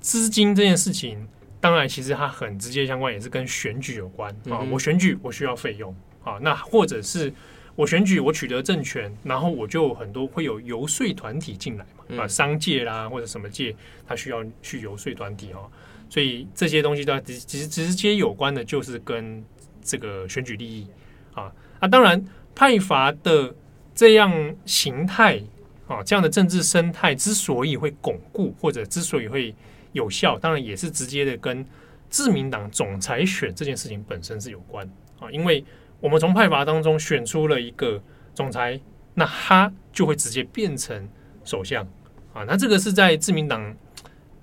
[SPEAKER 2] 资金这件事情，当然其实它很直接相关，也是跟选举有关啊。我选举我需要费用啊，那或者是我选举我取得政权，然后我就很多会有游说团体进来嘛啊，商界啦或者什么界，他需要去游说团体哦，所以这些东西都直其实直接有关的，就是跟这个选举利益啊啊，当然派阀的。这样形态啊，这样的政治生态之所以会巩固，或者之所以会有效，当然也是直接的跟自民党总裁选这件事情本身是有关啊。因为我们从派阀当中选出了一个总裁，那他就会直接变成首相啊。那这个是在自民党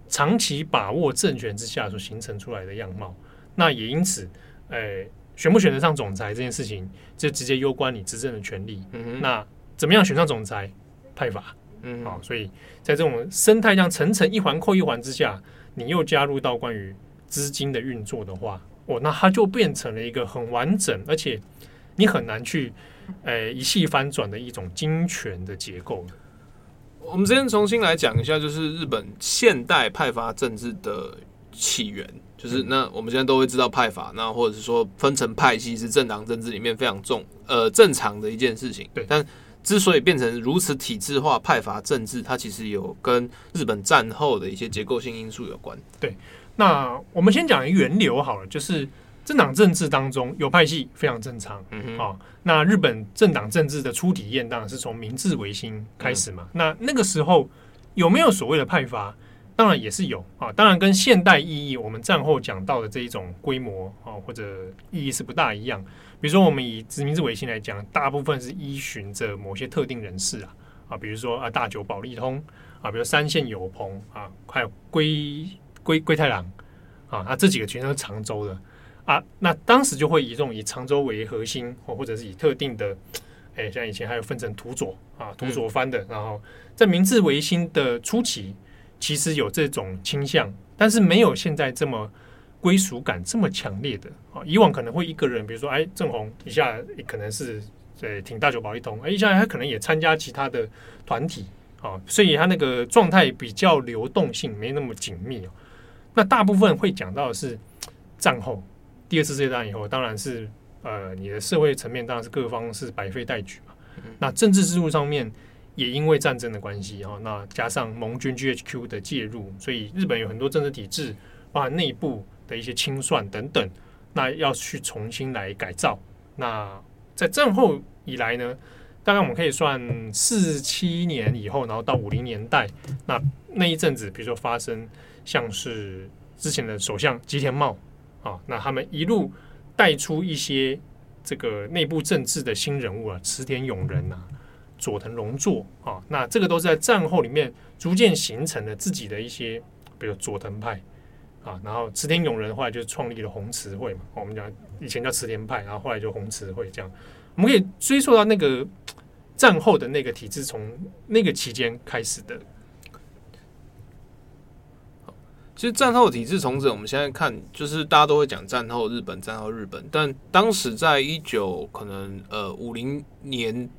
[SPEAKER 2] 长期把握政权之下所形成出来的样貌。那也因此，诶。选不选得上总裁这件事情，就直接攸关你执政的权利。嗯哼，那怎么样选上总裁？派阀。嗯，好，所以在这种生态这样层层一环扣一环之下，你又加入到关于资金的运作的话，哦，那它就变成了一个很完整，而且你很难去诶、呃、一系翻转的一种金权的结构。
[SPEAKER 3] 我们今天重新来讲一下，就是日本现代派阀政治的起源。就是那我们现在都会知道派阀，那或者是说分成派系是政党政治里面非常重呃正常的一件事情。对，但之所以变成如此体制化派阀政治，它其实有跟日本战后的一些结构性因素有关。
[SPEAKER 2] 对，那我们先讲源流好了，就是政党政治当中有派系非常正常。嗯哼，哦，那日本政党政治的初体验当然是从明治维新开始嘛。嗯、那那个时候有没有所谓的派阀？当然也是有啊，当然跟现代意义，我们战后讲到的这一种规模啊，或者意义是不大一样。比如说，我们以明治维新来讲，大部分是依循着某些特定人士啊啊，比如说啊大久保利通啊，比如三线友朋啊，还有龟龟龟太郎啊，那这几个全都是长州的啊。那当时就会以这种以长州为核心，或或者是以特定的，哎，像以前还有分成土佐啊，土佐藩的，然后在明治维新的初期。其实有这种倾向，但是没有现在这么归属感这么强烈的啊。以往可能会一个人，比如说哎，正红一下可能是在挺大酒保一通，哎，一下他可能也参加其他的团体啊，所以他那个状态比较流动性没那么紧密。那大部分会讲到的是战后第二次世界大战以后，当然是呃，你的社会层面当然是各方是百废待举嘛。那政治制度上面。也因为战争的关系哈，那加上盟军 GHQ 的介入，所以日本有很多政治体制，包含内部的一些清算等等，那要去重新来改造。那在战后以来呢，大概我们可以算四七年以后，然后到五零年代，那那一阵子，比如说发生像是之前的首相吉田茂啊，那他们一路带出一些这个内部政治的新人物啊，池田勇人呐、啊。佐藤荣作啊，那这个都是在战后里面逐渐形成了自己的一些，比如佐藤派啊，然后池田勇人后来就创立了红池会嘛，我们讲以前叫池田派，然后后来就红池会这样，我们可以追溯到那个战后的那个体制，从那个期间开始的。
[SPEAKER 3] 其实战后体制重整，我们现在看就是大家都会讲战后日本，战后日本，但当时在一九可能呃五零年。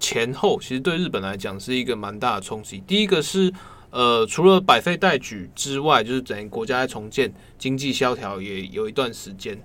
[SPEAKER 3] 前后其实对日本来讲是一个蛮大的冲击。第一个是，呃，除了百废待举之外，就是整个国家在重建、经济萧条也有一段时间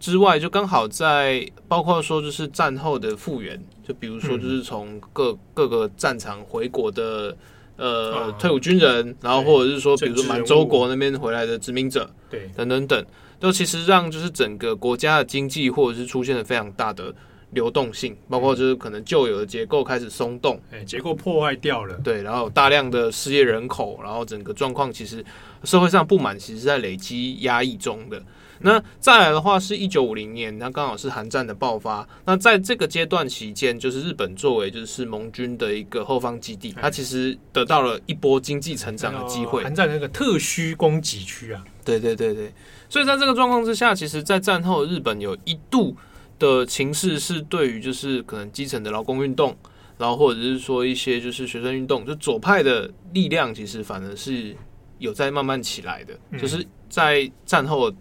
[SPEAKER 3] 之外，就刚好在包括说就是战后的复原，就比如说就是从各各个战场回国的呃退伍军人，然后或者是说比如说满洲国那边回来的殖民者，
[SPEAKER 2] 对，
[SPEAKER 3] 等等等，都其实让就是整个国家的经济或者是出现了非常大的流动性，包括就是可能旧有的结构开始松动，
[SPEAKER 2] 哎，结构破坏掉了，
[SPEAKER 3] 对，然后有大量的失业人口，然后整个状况其实社会上不满其实在累积压抑中的。那再来的话是一九五零年，那刚好是韩战的爆发。那在这个阶段期间，就是日本作为就是盟军的一个后方基地，它其实得到了一波经济成长的机会。
[SPEAKER 2] 韩战那个特需供给区啊，
[SPEAKER 3] 对对对对。所以在这个状况之下，其实，在战后日本有一度的情势是对于就是可能基层的劳工运动，然后或者是说一些就是学生运动，就左派的力量，其实反而是有在慢慢起来的，就是在战后。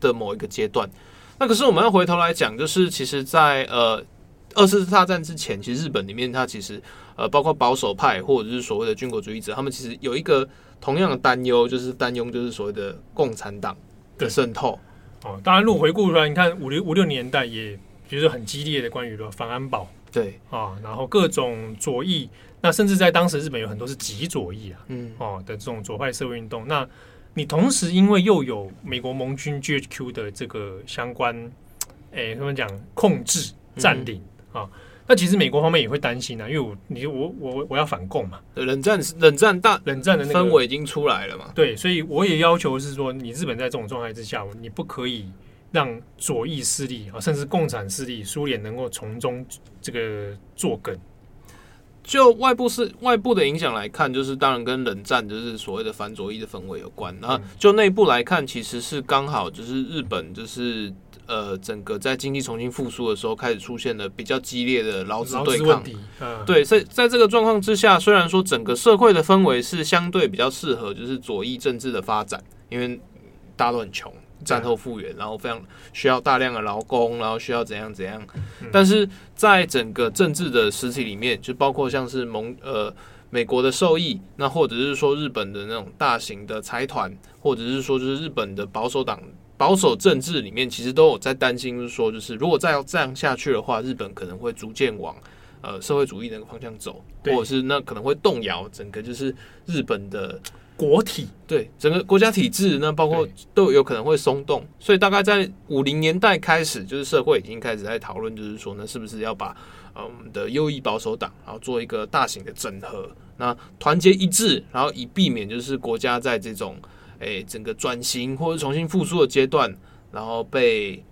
[SPEAKER 3] 的某一个阶段，那可是我们要回头来讲，就是其实在，在呃二次大战之前，其实日本里面它其实呃包括保守派或者是所谓的军国主义者，他们其实有一个同样的担忧，就是担忧就是所谓的共产党的渗透。
[SPEAKER 2] 哦，当然，如果回顾出来，你看五六五六年代也比如说很激烈的关于的反安保，
[SPEAKER 3] 对。
[SPEAKER 2] 啊，然后各种左翼，那甚至在当时日本有很多是极左翼啊，嗯。哦的这种左派社会运动，那。你同时因为又有美国盟军 GHQ 的这个相关，哎，他们讲控制占领啊，那其实美国方面也会担心啊，因为我你我我我要反共嘛，
[SPEAKER 3] 冷战冷战大
[SPEAKER 2] 冷战的那个
[SPEAKER 3] 氛围已经出来了嘛，
[SPEAKER 2] 对，所以我也要求是说，你日本在这种状态之下，你不可以让左翼势力啊，甚至共产势力苏联能够从中这个作梗。
[SPEAKER 3] 就外部是外部的影响来看，就是当然跟冷战就是所谓的反左翼的氛围有关。那就内部来看，其实是刚好就是日本就是呃整个在经济重新复苏的时候，开始出现了比较激烈的劳资对抗。对，在在这个状况之下，虽然说整个社会的氛围是相对比较适合就是左翼政治的发展，因为大家都很穷。战后复原，然后非常需要大量的劳工，然后需要怎样怎样。但是在整个政治的实体里面，就包括像是盟呃美国的受益，那或者是说日本的那种大型的财团，或者是说就是日本的保守党保守政治里面，其实都有在担心，就是说就是如果再要这样下去的话，日本可能会逐渐往呃社会主义那个方向走，或者是那可能会动摇整个就是日本的。
[SPEAKER 2] 国体。
[SPEAKER 3] 对。整个国家体制，那包括都有可能会松动，所以大概在五零年代开始，就是社会已经开始在讨论，就是说呢，是不是要把呃我们的右翼保守党，然后做一个大型的整合，那团结一致，然后以避免就是国家在这种诶、欸、整个转型或者重新复苏的阶段，然后被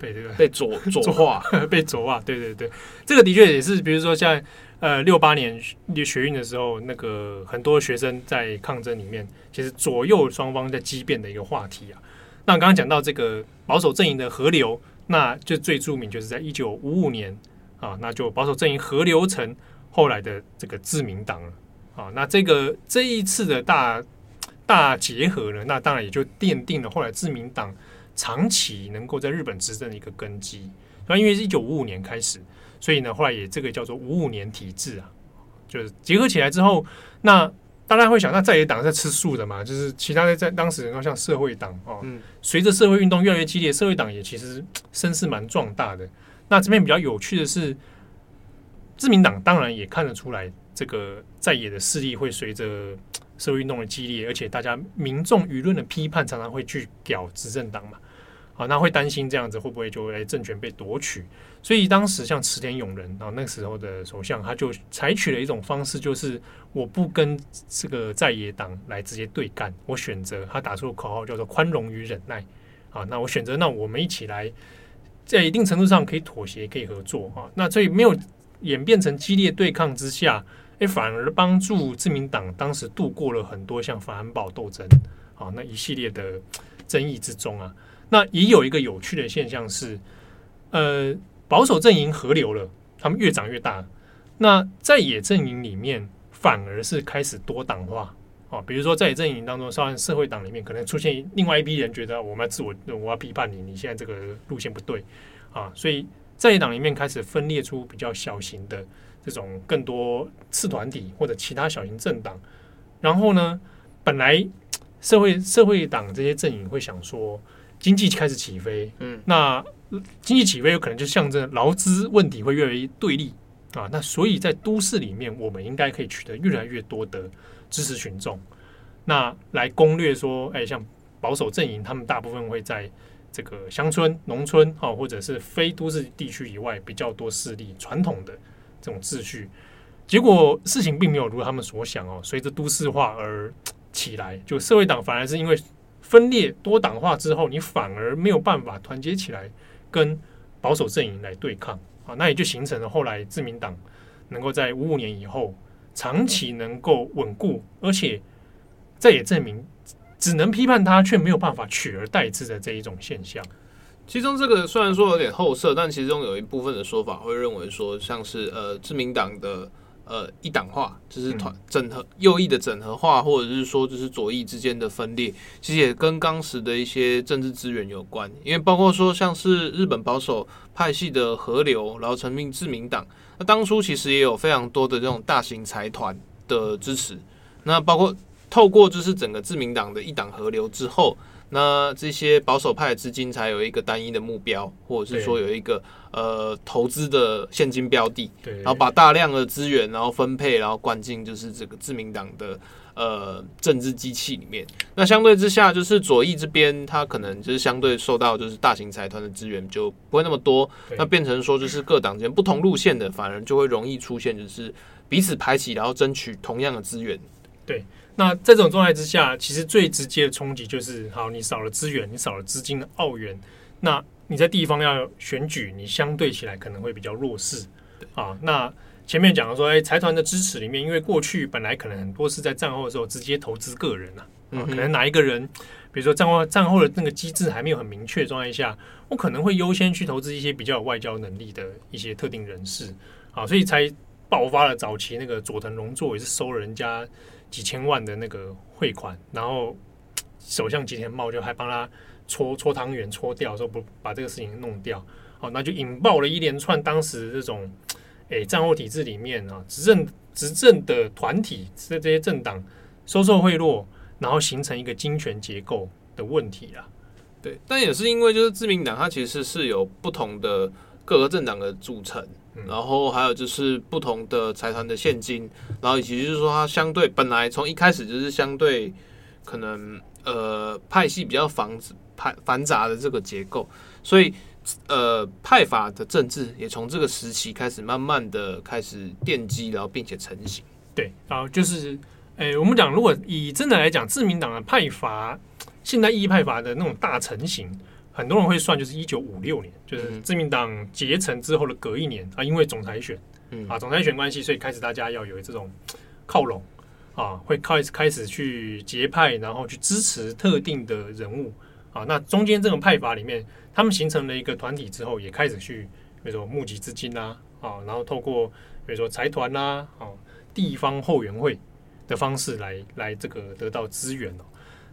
[SPEAKER 2] 被这个
[SPEAKER 3] 被左 左化，
[SPEAKER 2] 被左化，对对对，这个的确也是，比如说像。呃，六八年学运的时候，那个很多学生在抗争里面，其实左右双方在激辩的一个话题啊。那刚刚讲到这个保守阵营的合流，那就最著名就是在一九五五年啊，那就保守阵营合流成后来的这个自民党了啊。那这个这一次的大大结合呢，那当然也就奠定了后来自民党长期能够在日本执政的一个根基。那因为是一九五五年开始。所以呢，后来也这个叫做五五年体制啊，就是结合起来之后，那大家会想，那在野党在吃素的嘛？就是其他的在当时，然后像社会党哦，随着社会运动越来越激烈，社会党也其实声势蛮壮大的。那这边比较有趣的是，自民党当然也看得出来，这个在野的势力会随着 社会运动的激烈，而且大家民众舆论的批判常常会去屌执政党嘛。啊，那会担心这样子会不会就诶政权被夺取？所以当时像池田勇人啊，那个时候的首相，他就采取了一种方式，就是我不跟这个在野党来直接对干，我选择他打出口号叫做宽容与忍耐。啊，那我选择那我们一起来，在一定程度上可以妥协，可以合作啊。那所以没有演变成激烈对抗之下，诶，反而帮助自民党当时度过了很多像反安保斗争啊那一系列的争议之中啊。那也有一个有趣的现象是，呃，保守阵营合流了，他们越长越大。那在野阵营里面，反而是开始多党化啊。比如说，在野阵营当中，稍微社会党里面可能出现另外一批人，觉得我们要自我，我要批判你，你现在这个路线不对啊。所以在野党里面开始分裂出比较小型的这种更多次团体或者其他小型政党。然后呢，本来社会社会党这些阵营会想说。经济开始起飞，嗯，那经济起飞有可能就象征劳资问题会越来越对立啊。那所以在都市里面，我们应该可以取得越来越多的支持群众，那来攻略说，哎，像保守阵营，他们大部分会在这个乡村、农村啊，或者是非都市地区以外比较多势力，传统的这种秩序。结果事情并没有如他们所想哦，随着都市化而起来，就社会党反而是因为分裂多党化之后，你反而没有办法团结起来跟保守阵营来对抗啊，那也就形成了后来自民党能够在五五年以后长期能够稳固，而且这也证明只能批判他，却没有办法取而代之的这一种现象。
[SPEAKER 3] 其中这个虽然说有点后设，但其中有一部分的说法会认为说，像是呃自民党的。呃，一党化就是团整合右翼的整合化，或者是说就是左翼之间的分裂，其实也跟当时的一些政治资源有关。因为包括说像是日本保守派系的河流，然后成立自民党，那当初其实也有非常多的这种大型财团的支持。那包括透过就是整个自民党的一党合流之后。那这些保守派的资金才有一个单一的目标，或者是说有一个呃投资的现金标的，
[SPEAKER 2] 对，
[SPEAKER 3] 然后把大量的资源然后分配，然后灌进就是这个自民党的呃政治机器里面。那相对之下，就是左翼这边，它可能就是相对受到就是大型财团的资源就不会那么多，那变成说就是各党间不同路线的，反而就会容易出现就是彼此排挤，然后争取同样的资源，
[SPEAKER 2] 对。那在这种状态之下，其实最直接的冲击就是：好，你少了资源，你少了资金的澳元，那你在地方要选举，你相对起来可能会比较弱势啊。那前面讲的说，哎，财团的支持里面，因为过去本来可能很多是在战后的时候直接投资个人啊，啊，可能哪一个人，比如说战后战后的那个机制还没有很明确的状态下，我可能会优先去投资一些比较有外交能力的一些特定人士啊，所以才爆发了早期那个佐藤荣作也是收了人家。几千万的那个汇款，然后首相吉田茂就还帮他搓搓汤圆搓掉，说不把这个事情弄掉，好，那就引爆了一连串当时这种诶战后体制里面啊，执政执政的团体这这些政党收受贿赂，然后形成一个金权结构的问题啊。
[SPEAKER 3] 对，但也是因为就是自民党它其实是有不同的各个政党的组成。然后还有就是不同的财团的现金，然后以及就是说它相对本来从一开始就是相对可能呃派系比较繁派繁杂的这个结构，所以呃派阀的政治也从这个时期开始慢慢的开始奠基，然后并且成型。
[SPEAKER 2] 对，然后就是诶我们讲如果以真的来讲，自民党的派阀现代意义派阀的那种大成型。很多人会算，就是一九五六年，就是自民党结成之后的隔一年啊，因为总裁选，啊，总裁选关系，所以开始大家要有这种 靠拢啊，会开始开始去结派，然后去支持特定的人物啊。那中间这种派阀里面，他们形成了一个团体之后，也开始去比如说募集资金啦，啊，然后透过比如说财团啦，啊，地方后援会的方式来来这个得到资源哦。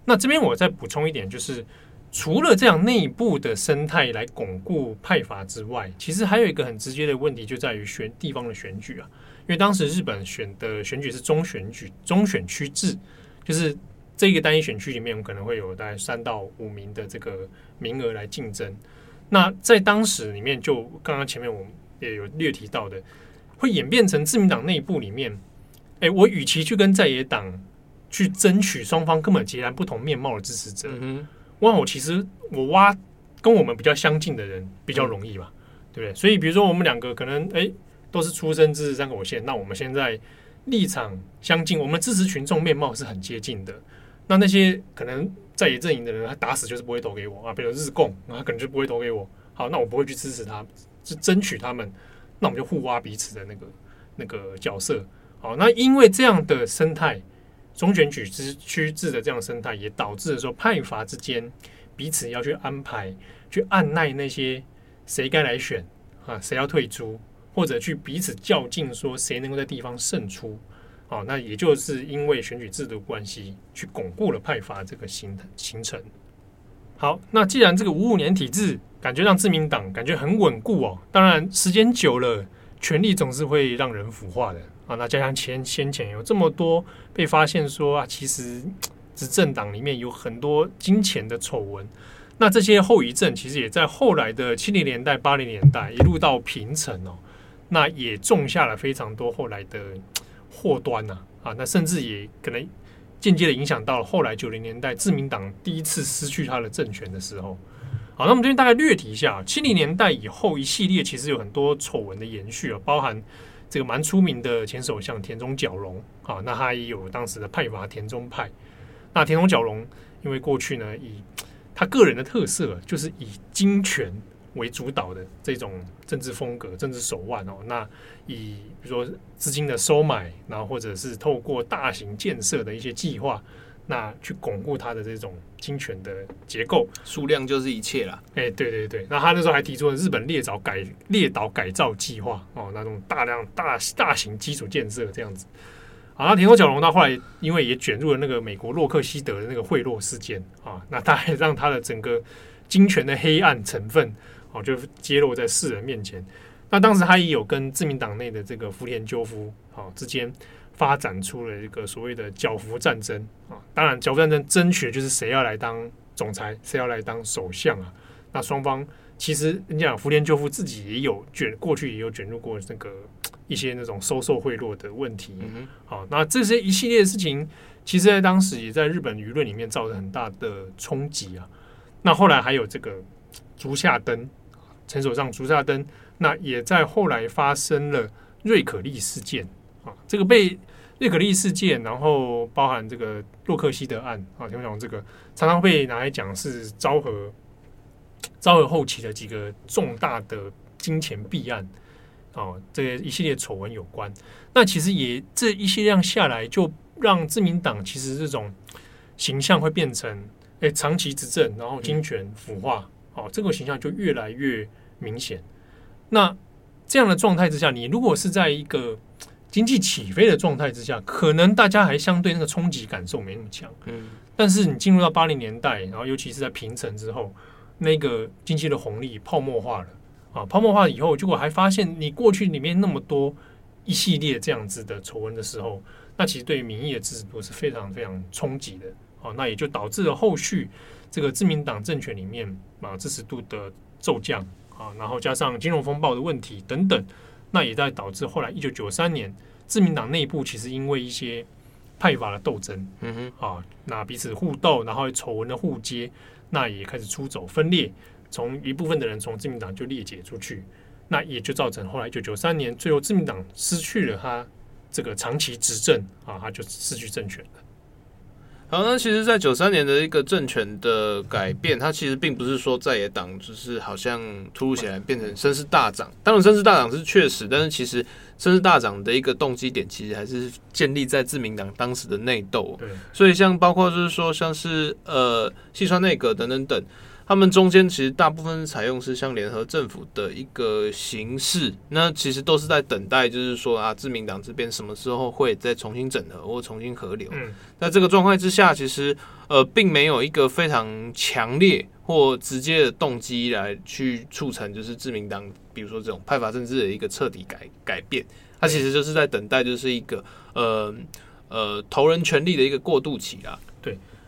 [SPEAKER 2] 那这边我再补充一点，就是。除了这样内部的生态来巩固派阀之外，其实还有一个很直接的问题，就在于选地方的选举啊。因为当时日本选的选举是中选举、中选区制，就是这个单一选区里面，可能会有大概三到五名的这个名额来竞争。那在当时里面，就刚刚前面我们也有略提到的，会演变成自民党内部里面，哎，我与其去跟在野党去争取双方根本截然不同面貌的支持者。挖我其实我挖跟我们比较相近的人比较容易嘛，对不对？所以比如说我们两个可能哎都是出身自治三口线，那我们现在立场相近，我们支持群众面貌是很接近的。那那些可能在野阵营的人，他打死就是不会投给我啊，比如日共，那他可能就不会投给我。好，那我不会去支持他，去争取他们，那我们就互挖彼此的那个那个角色。好，那因为这样的生态。中选举之区制的这样生态，也导致说派阀之间彼此要去安排、去按捺那些谁该来选啊，谁要退出，或者去彼此较劲，说谁能够在地方胜出啊。那也就是因为选举制度关系，去巩固了派阀这个形形成。好，那既然这个五五年体制感觉让自民党感觉很稳固哦，当然时间久了，权力总是会让人腐化的。那加上前先前有这么多被发现说啊，其实执政党里面有很多金钱的丑闻，那这些后遗症其实也在后来的七零年代、八零年代一路到平成哦，那也种下了非常多后来的祸端呐。啊，那甚至也可能间接的影响到了后来九零年代自民党第一次失去他的政权的时候。好，那我们这边大概略提一下，七零年代以后一系列其实有很多丑闻的延续啊，包含这个蛮出名的前首相田中角荣啊，那他也有当时的派阀田中派。那田中角荣因为过去呢，以他个人的特色就是以金权为主导的这种政治风格、政治手腕哦，那以比如说资金的收买，然后或者是透过大型建设的一些计划，那去巩固他的这种金权的结构，
[SPEAKER 3] 数量就是一切了。
[SPEAKER 2] 哎，对对对，那他那时候还提出了日本列岛改列岛改造计划哦，那种大量大大型基础建设这样子。好，那田中角荣他后来因为也卷入了那个美国洛克希德的那个贿赂事件啊，那他还让他的整个金权的黑暗成分。哦，就揭露在世人面前。那当时他也有跟自民党内的这个福田赳夫啊之间发展出了一个所谓的角服战争啊。当然，角服战争争取的就是谁要来当总裁，谁要来当首相啊。那双方其实你讲福田赳夫自己也有卷，过去也有卷入过那个一些那种收受贿赂的问题。嗯，好，那这些一系列的事情，其实在当时也在日本舆论里面造成很大的冲击啊。那后来还有这个竹下登。陈首相竹下登，那也在后来发生了瑞可利事件啊，这个被瑞可利事件，然后包含这个洛克希德案啊，听我讲这个常常被拿来讲是昭和昭和后期的几个重大的金钱弊案啊，这一系列丑闻有关。那其实也这一系列下来，就让自民党其实这种形象会变成哎长期执政，然后金权腐化。哦，这个形象就越来越明显。那这样的状态之下，你如果是在一个经济起飞的状态之下，可能大家还相对那个冲击感受没那么强。嗯，但是你进入到八零年代，然后尤其是在平成之后，那个经济的红利泡沫化了啊，泡沫化以后，结果还发现你过去里面那么多一系列这样子的丑闻的时候，那其实对于民意的支持度是非常非常冲击的。哦，那也就导致了后续这个自民党政权里面啊支持度的骤降啊，然后加上金融风暴的问题等等，那也在导致后来一九九三年自民党内部其实因为一些派阀的斗争，嗯哼，啊，那彼此互斗，然后丑闻的互揭，那也开始出走分裂，从一部分的人从自民党就裂解出去，那也就造成后来一九九三年最后自民党失去了他这个长期执政啊，他就失去政权了。
[SPEAKER 3] 好，那其实，在九三年的一个政权的改变，它其实并不是说在野党就是好像突如其来变成声势大涨。当然，声势大涨是确实，但是其实声势大涨的一个动机点，其实还是建立在自民党当时的内斗。对，所以像包括就是说，像是呃，西川内阁等等等。他们中间其实大部分采用是像联合政府的一个形式，那其实都是在等待，就是说啊，自民党这边什么时候会再重新整合或重新合流。嗯，在这个状态之下，其实呃，并没有一个非常强烈或直接的动机来去促成，就是自民党，比如说这种派阀政治的一个彻底改改变。它其实就是在等待，就是一个呃呃投人权力的一个过渡期啦。
[SPEAKER 2] 对。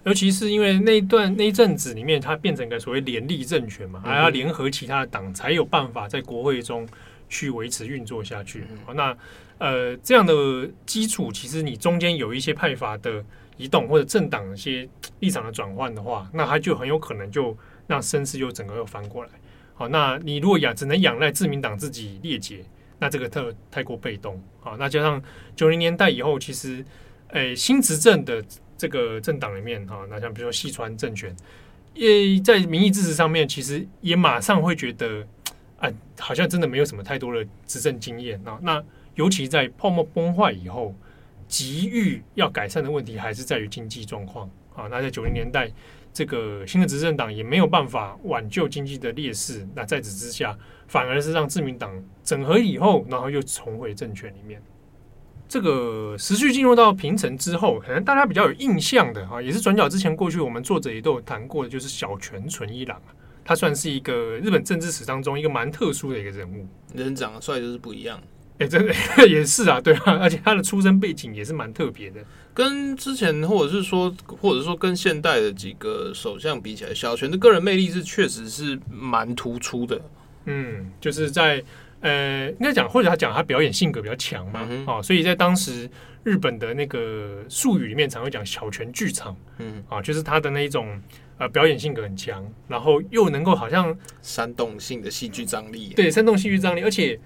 [SPEAKER 2] 尤其是因为那一段那一阵子里面，它变成一个所谓联立政权嘛，还要联合其他的党，才有办法在国会中去维持运作下去。那呃，这样的基础，其实你中间有一些派阀的移动，或者政党一些立场的转换的话，那它就很有可能就让声势就整个又翻过来。好，那你如果仰只能仰赖自民党自己列解，那这个特太过被动。好，那加上九零年代以后，其实诶、欸、新执政的。这个政党里面哈，那像比如说细川政权，也在民意支持上面，其实也马上会觉得，啊，好像真的没有什么太多的执政经验啊。那尤其在泡沫崩坏以后，急于要改善的问题还是在于经济状况啊。那在九零年代，这个新的执政党也没有办法挽救经济的劣势，那在此之下，反而是让自民党整合以后，然后又重回政权里面。这个时序进入到平成之后，可能大家比较有印象的啊，也是转角之前过去我们作者也都有谈过的，就是小泉纯一郎，他算是一个日本政治史当中一个蛮特殊的一个人物，
[SPEAKER 3] 人长得帅就是不一样，
[SPEAKER 2] 哎，真的 也是啊，对啊，而且他的出生背景也是蛮特别的，
[SPEAKER 3] 跟之前或者是说或者说跟现代的几个首相比起来，小泉的个人魅力是确实是蛮突出的，
[SPEAKER 2] 嗯，就是在。呃，应该讲或者他讲他表演性格比较强嘛，
[SPEAKER 3] 嗯
[SPEAKER 2] 哦，所以在当时日本的那个术语里面，常会讲小泉剧场，
[SPEAKER 3] 嗯，
[SPEAKER 2] 啊，就是他的那一种呃表演性格很强，然后又能够好像
[SPEAKER 3] 煽动性的戏剧张力，
[SPEAKER 2] 对，煽动戏剧张力，而且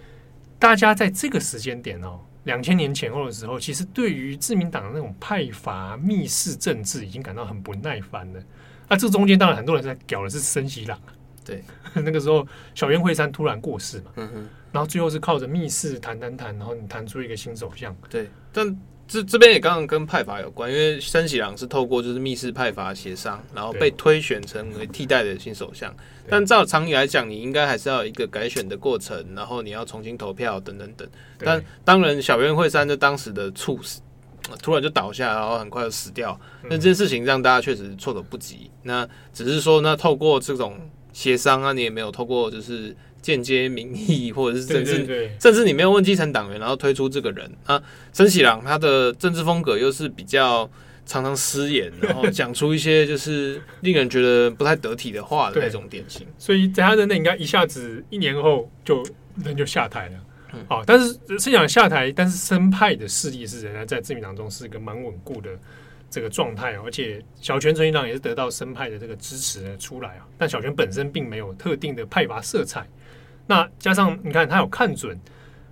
[SPEAKER 2] 大家在这个时间点哦，两千年前后的时候，其实对于自民党的那种派阀密室政治已经感到很不耐烦了。那这中间当然很多人在搞的是森喜朗，
[SPEAKER 3] 对，
[SPEAKER 2] 那个时候小渊惠山突然过世嘛，
[SPEAKER 3] 嗯哼，
[SPEAKER 2] 然后最后是靠着密室谈谈谈，然后你谈出一个新首相，
[SPEAKER 3] 对，但这这边也刚刚跟派阀有关，因为森喜朗是透过就是密室派阀协商，然后被推选成为替代的新首相。但照常理来讲，你应该还是要有一个改选的过程，然后你要重新投票等等等。但当然，小渊惠三在当时的猝死，突然就倒下，然后很快就死掉。那这件事情让大家确实措手不及。那只是说，那透过这种协商啊，你也没有透过就是间接民意，或者是甚至甚至你没有问基层党员，然后推出这个人啊，森喜朗他的政治风格又是比较常常失言，然后 讲出一些就是令人觉得不太得体的话的那种典型。
[SPEAKER 2] 所以在他任内应该一下子一年后就人就下台了。好，但是森喜朗下台，但是森派的势力是仍然在自民党中是一个蛮稳固的这个状态，而且小泉纯一郎也是得到森派的这个支持出来啊。但小泉本身并没有特定的派阀色彩，那加上你看他有看准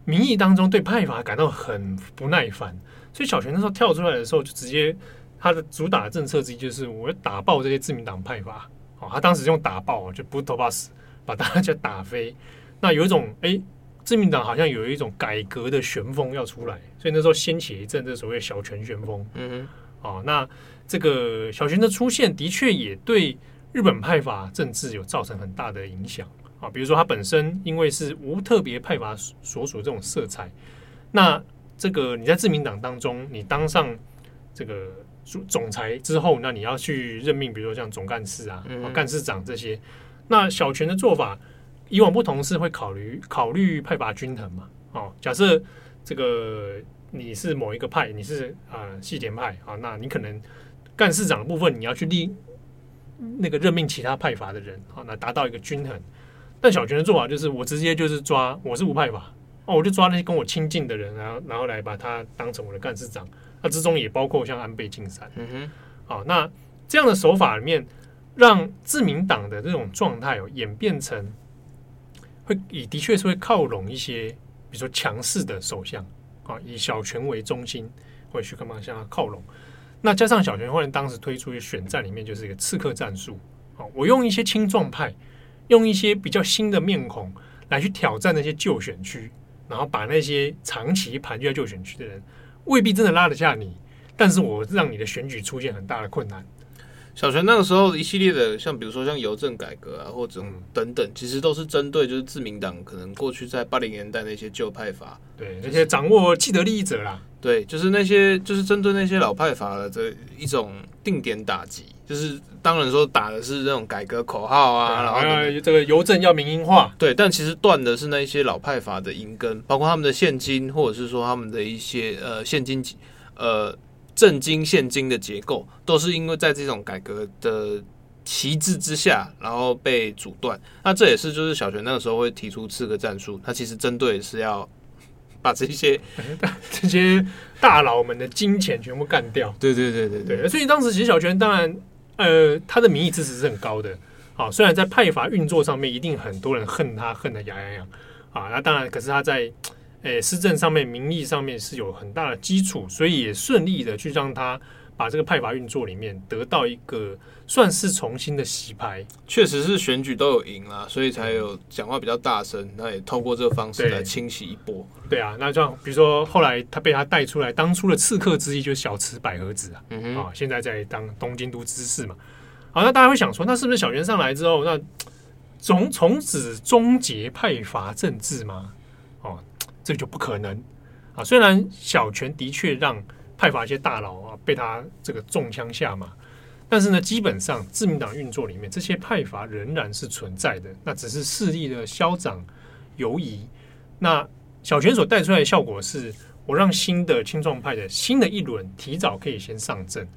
[SPEAKER 2] 民意当中对派阀感到很不耐烦，所以小泉那时候跳出来的时候，就直接他的主打的政策之一就是我要打爆这些自民党派阀。哦，他当时用打爆就不是头把死，把大家打飞。那有一种哎。欸自民党好像有一种改革的旋风要出来，所以那时候掀起一阵这所谓小泉旋风。
[SPEAKER 3] 嗯哼，
[SPEAKER 2] 哦，那这个小泉的出现的确也对日本派阀政治有造成很大的影响啊。比如说他本身因为是无特别派阀所属这种色彩，那这个你在自民党当中，你当上这个总裁之后，那你要去任命，比如说像总干事啊、嗯、干事长这些，那小泉的做法。以往不同是会考虑考虑派阀均衡嘛？哦，假设这个你是某一个派，你是啊细田派啊，那你可能干事长的部分你要去立那个任命其他派阀的人啊，那达到一个均衡。但小泉的做法就是我直接就是抓我是无派吧哦，我就抓那些跟我亲近的人，然后然后来把他当成我的干事长。那之中也包括像安倍晋三。
[SPEAKER 3] 嗯哼，
[SPEAKER 2] 好，那这样的手法里面，让自民党的这种状态哦演变成。会以的确是会靠拢一些，比如说强势的首相啊，以小泉为中心，会去干嘛向他靠拢。那加上小泉后来当时推出的选战里面就是一个刺客战术啊，我用一些青壮派，用一些比较新的面孔来去挑战那些旧选区，然后把那些长期盘踞在旧选区的人未必真的拉得下你，但是我让你的选举出现很大的困难。
[SPEAKER 3] 小泉那个时候一系列的，像比如说像邮政改革啊，或者等等，其实都是针对就是自民党可能过去在八零年代那些旧派阀，
[SPEAKER 2] 对那些掌握既得利益者啦，
[SPEAKER 3] 对，就是那些就是针对那些老派阀的这一种定点打击，就是当然说打的是那种改革口号啊，然后
[SPEAKER 2] 这个邮政要民营化，
[SPEAKER 3] 对，但其实断的是那一些老派阀的银根，包括他们的现金，或者是说他们的一些呃现金呃。正金现金的结构都是因为在这种改革的旗帜之下，然后被阻断。那这也是就是小泉那个时候会提出刺客战术，他其实针对是要把这些
[SPEAKER 2] 这些大佬们的金钱全部干掉。
[SPEAKER 3] 对对对对对，
[SPEAKER 2] 所以当时其实小泉当然呃他的民意支持是很高的。好，虽然在派阀运作上面一定很多人恨他恨得牙痒痒啊，那当然可是他在。诶，施政上面、民意上面是有很大的基础，所以也顺利的去让他把这个派阀运作里面得到一个算是重新的洗牌。
[SPEAKER 3] 确实是选举都有赢啦，所以才有讲话比较大声。那也透过这个方式来清洗一波。
[SPEAKER 2] 对啊，那像比如说后来他被他带出来，当初的刺客之一就是小池百合子啊，
[SPEAKER 3] 嗯哼，
[SPEAKER 2] 啊，现在在当东京都知事嘛。好，那大家会想说，那是不是小泉上来之后，那从从此终结派阀政治吗？哦。这就不可能啊！虽然小泉的确让派阀一些大佬啊被他这个中枪下马，但是呢，基本上自民党运作里面这些派阀仍然是存在的，那只是势力的消长游移。那小泉所带出来的效果是，我让新的青壮派的新的一轮提早可以先上阵。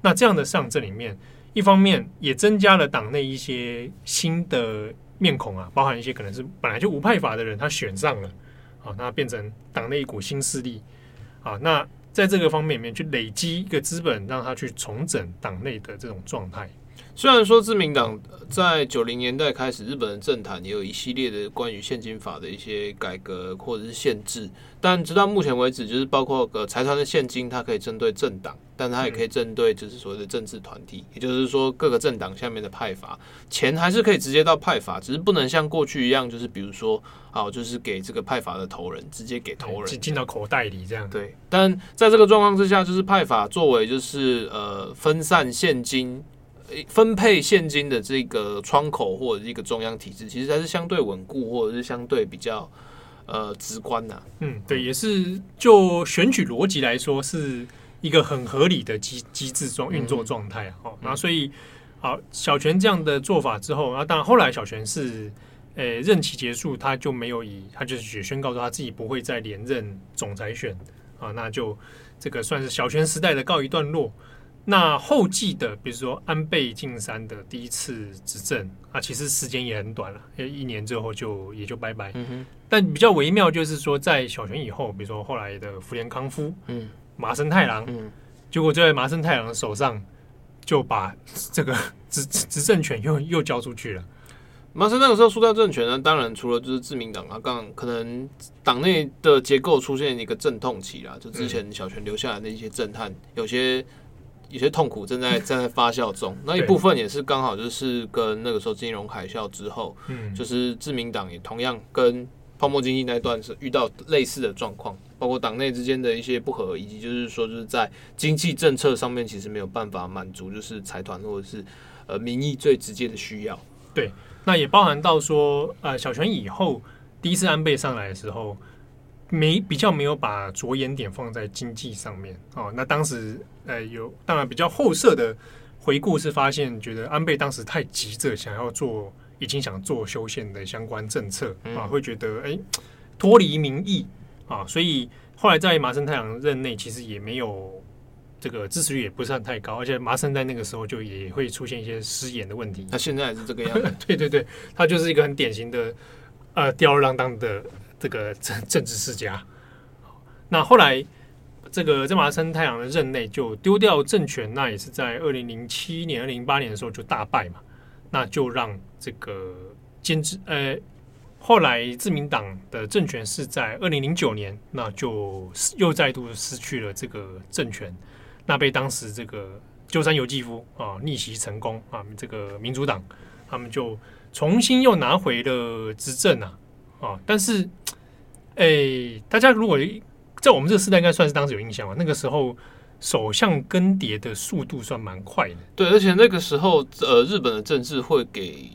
[SPEAKER 2] 那这样的上阵里面，一方面也增加了党内一些新的面孔啊，包含一些可能是本来就无派阀的人，他选上了，啊，那变成党内一股新势力，啊，那在这个方面里面去累积一个资本，让他去重整党内的这种状态。
[SPEAKER 3] 虽然说自民党在九零年代开始，日本的政坛也有一系列的关于现金法的一些改革或者是限制，但直到目前为止，就是包括个财团的现金，它可以针对政党，但它也可以针对就是所谓的政治团体，也就是说各个政党下面的派阀，钱还是可以直接到派阀，只是不能像过去一样，就是比如说啊，就是给这个派阀的头人直接给头人
[SPEAKER 2] 进到口袋里这样。
[SPEAKER 3] 对，但在这个状况之下，就是派阀作为就是呃分散现金。分配现金的这个窗口或者一个中央体制，其实还是相对稳固，或者是相对比较呃直观呐。
[SPEAKER 2] 嗯，对，也是就选举逻辑来说，是一个很合理的机机制状运作状态啊。哦、嗯，那所以好，小泉这样的做法之后，那当然后来小泉是呃任期结束，他就没有以他就是宣告说他自己不会再连任总裁选啊，那就这个算是小泉时代的告一段落。那后继的，比如说安倍晋三的第一次执政啊，其实时间也很短了，一年之后就也就拜拜。但比较微妙就是说，在小泉以后，比如说后来的福田康夫，嗯，麻生太郎，嗯，结果就在麻生太郎的手上就把这个执 执政权又又交出去了。
[SPEAKER 3] 麻生那个时候输掉政权呢，当然除了就是自民党啊，刚可能党内的结构出现一个阵痛期啦，就之前小泉留下来的一些震撼，有些。有些痛苦正在 正在发酵中，那一部分也是刚好就是跟那个时候金融海啸之后，嗯，就是自民党也同样跟泡沫经济那段是遇到类似的状况，包括党内之间的一些不和，以及就是说就是在经济政策上面其实没有办法满足就是财团或者是呃民意最直接的需要。
[SPEAKER 2] 对，那也包含到说呃小泉以后第一次安倍上来的时候。没比较没有把着眼点放在经济上面哦，那当时呃有当然比较后设的回顾是发现，觉得安倍当时太急着想要做，已经想做修宪的相关政策啊，会觉得哎脱离民意啊，所以后来在麻生太郎任内，其实也没有这个支持率也不算太高，而且麻生在那个时候就也会出现一些失言的问题。
[SPEAKER 3] 他现在还是这个样子，
[SPEAKER 2] 对 对对，他就是一个很典型的呃吊儿郎当的。这个政政治世家，那后来这个在麻生太郎的任内就丢掉政权，那也是在二零零七年、二零零八年的时候就大败嘛，那就让这个兼职呃，后来自民党的政权是在二零零九年，那就又再度失去了这个政权，那被当时这个鸠山由纪夫啊逆袭成功啊，这个民主党他们就重新又拿回了执政啊。啊，但是，哎、欸，大家如果在我们这个时代，应该算是当时有印象吧？那个时候首相更迭的速度算蛮快的。
[SPEAKER 3] 对，而且那个时候，呃，日本的政治会给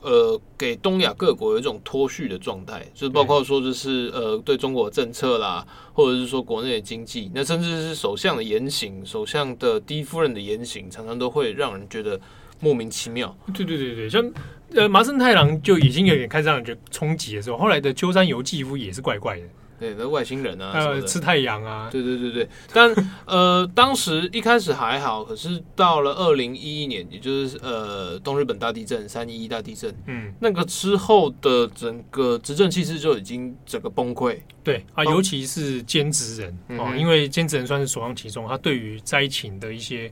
[SPEAKER 3] 呃给东亚各国有一种脱序的状态，就是包括说就是呃对中国政策啦，或者是说国内的经济，那甚至是首相的言行，首相的第一夫人的言行，常常都会让人觉得。莫名其妙，
[SPEAKER 2] 对对对对，像呃麻生太郎就已经有点开始让人觉得冲击的时候，后来的鸠山由纪夫也是怪怪的，
[SPEAKER 3] 对，那外星人啊，
[SPEAKER 2] 呃，吃太阳啊，
[SPEAKER 3] 对对对对，但呃，当时一开始还好，可是到了二零一一年，也就是呃东日本大地震三一一大地震，嗯，那个之后的整个执政气势就已经整个崩溃，
[SPEAKER 2] 对啊，尤其是兼职人哦，嗯、因为兼职人算是首当其冲，他对于灾情的一些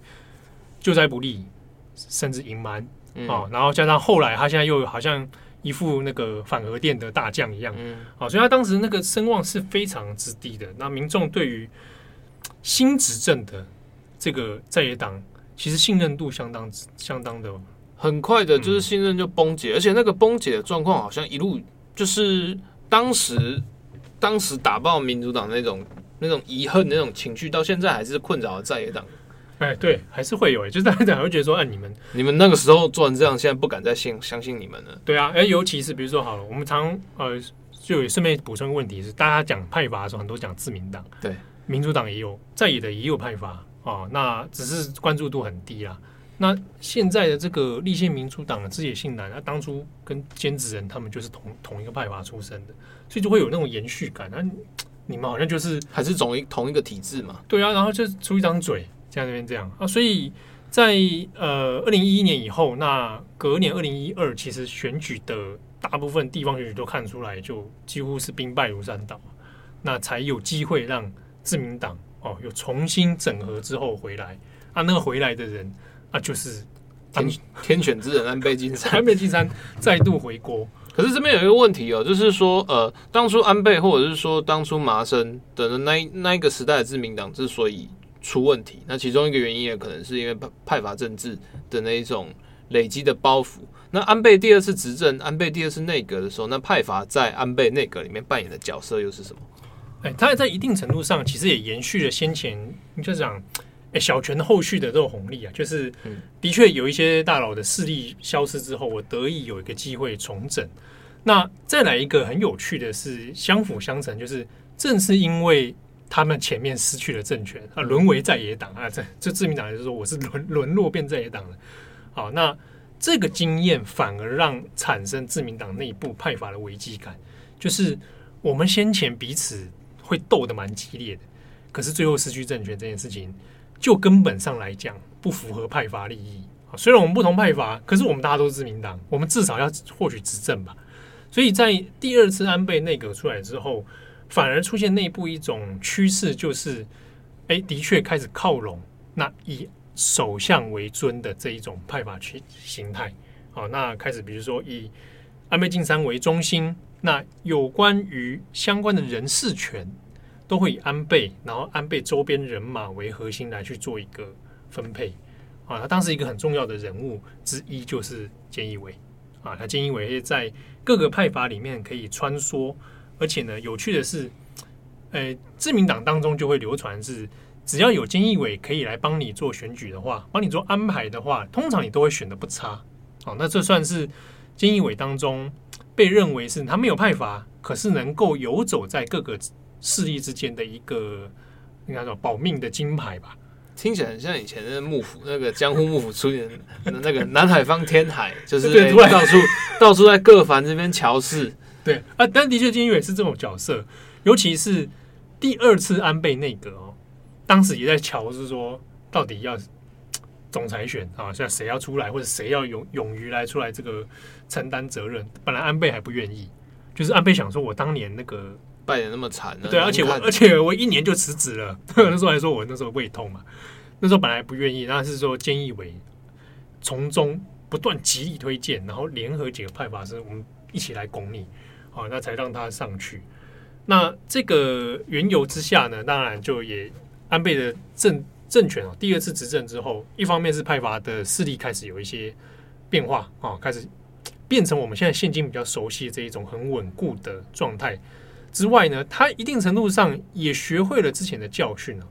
[SPEAKER 2] 救灾不利。甚至隐瞒哦，然后加上后来他现在又好像一副那个反核电的大将一样，嗯，啊，所以他当时那个声望是非常之低的。那民众对于新执政的这个在野党，其实信任度相当相当的，
[SPEAKER 3] 很快的就是信任就崩解，而且那个崩解的状况好像一路就是当时当时打爆民主党那种那种遗恨那种情绪，到现在还是困扰在野党。
[SPEAKER 2] 哎，对，还是会有哎，就是大家会觉得说，哎，你们
[SPEAKER 3] 你们那个时候做成这样，现在不敢再信相信你们了。
[SPEAKER 2] 对啊，哎，尤其是比如说好了，我们常呃，就顺便补充个问题是，大家讲派阀的时候，很多讲自民党，
[SPEAKER 3] 对，
[SPEAKER 2] 民主党也有在野的也有派阀啊、哦，那只是关注度很低啦。那现在的这个立宪民主党的枝野信男，他当初跟兼职人他们就是同同一个派阀出身的，所以就会有那种延续感。那你们好像就是
[SPEAKER 3] 还是总一同一个体制嘛？
[SPEAKER 2] 对啊，然后就出一张嘴。在那边这样。啊，所以在呃二零一一年以后，那隔年二零一二，其实选举的大部分地方选举都看出来，就几乎是兵败如山倒，那才有机会让自民党哦又重新整合之后回来。啊，那个回来的人啊就是
[SPEAKER 3] 天天选之人安倍晋三，
[SPEAKER 2] 安倍晋三 再度回国。
[SPEAKER 3] 可是这边有一个问题哦，就是说，呃，当初安倍或者是说当初麻生等那那一个时代的自民党之所以出问题，那其中一个原因也可能是因为派派阀政治的那一种累积的包袱。那安倍第二次执政，安倍第二次内阁的时候，那派阀在安倍内阁里面扮演的角色又是什么？
[SPEAKER 2] 哎，他在一定程度上其实也延续了先前就讲。哎，小泉的后续的这种红利啊，就是的确有一些大佬的势力消失之后，我得以有一个机会重整。那再来一个很有趣的是相辅相成，就是正是因为他们前面失去了政权啊，沦为在野党啊，这这自民党就是说我是沦 沦落变在野党了。好，那这个经验反而让产生自民党内部派阀的危机感，就是我们先前彼此会斗得蛮激烈的，可是最后失去政权这件事情。就根本上来讲，不符合派阀利益。虽然我们不同派阀，可是我们大家都是自民党，我们至少要获取执政吧。所以在第二次安倍内阁出来之后，反而出现内部一种趋势，就是，哎，的确开始靠拢那以首相为尊的这一种派阀去形态。好，那开始比如说以安倍晋三为中心，那有关于相关的人事权。都会以安倍，然后安倍周边人马为核心来去做一个分配啊。他当时一个很重要的人物之一就是菅义伟啊。他菅义伟在各个派阀里面可以穿梭，而且呢，有趣的是，呃，自民党当中就会流传是，只要有监义委可以来帮你做选举的话，帮你做安排的话，通常你都会选的不差。哦，那这算是监义委当中被认为是他没有派阀，可是能够游走在各个。势力之间的一个应该说保命的金牌吧，
[SPEAKER 3] 听起来很像以前的幕府那个江户幕府出现的那个南海方天海，就是到处到处在各藩这边乔事。
[SPEAKER 2] 对啊，但的确菅义伟是这种角色，尤其是第二次安倍内阁哦，当时也在乔，是说到底要总裁选啊，像谁要出来，或者谁要勇勇于来出来这个承担责任。本来安倍还不愿意，就是安倍想说，我当年那个。
[SPEAKER 3] 败的那么惨呢？
[SPEAKER 2] 对，而且我而且我一年就辞职了。那时候还说我那时候胃痛嘛，那时候本来不愿意，那是说菅义伟从中不断极力推荐，然后联合几个派阀，是我们一起来拱你，好，那才让他上去。那这个缘由之下呢，当然就也安倍的政政权啊，第二次执政之后，一方面是派阀的势力开始有一些变化啊，开始变成我们现在现今比较熟悉的这一种很稳固的状态。之外呢，他一定程度上也学会了之前的教训啊，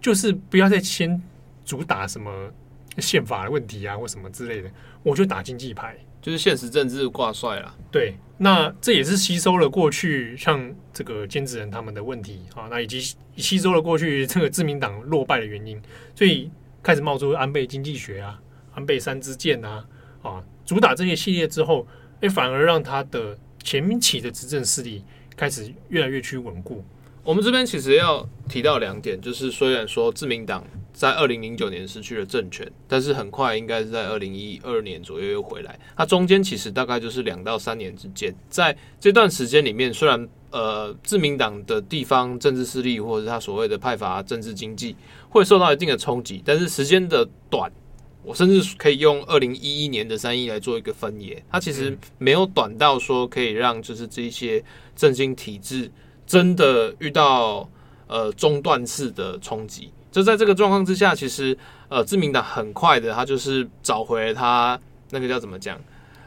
[SPEAKER 2] 就是不要再先主打什么宪法的问题啊，或什么之类的，我就打经济牌，
[SPEAKER 3] 就是现实政治挂帅了。
[SPEAKER 2] 对，那这也是吸收了过去像这个兼职人他们的问题啊，那以及吸收了过去 这个自民党落败的原因，所以开始冒出安倍经济学啊、安倍三支箭啊啊，主打这些系列之后，哎，反而让他的前期的执政势力。开始越来越趋稳固。
[SPEAKER 3] 我们这边其实要提到两点，就是虽然说自民党在二零零九年失去了政权，但是很快应该是在二零一二年左右又回来。它中间其实大概就是两到三年之间，在这段时间里面，虽然呃自民党的地方政治势力或者是他所谓的派阀政治经济会受到一定的冲击，但是时间的短。我甚至可以用二零一一年的三一来做一个分野，它其实没有短到说可以让就是这些振兴体制真的遇到呃中断式的冲击。就在这个状况之下，其实呃自民党很快的，他就是找回他那个叫怎么讲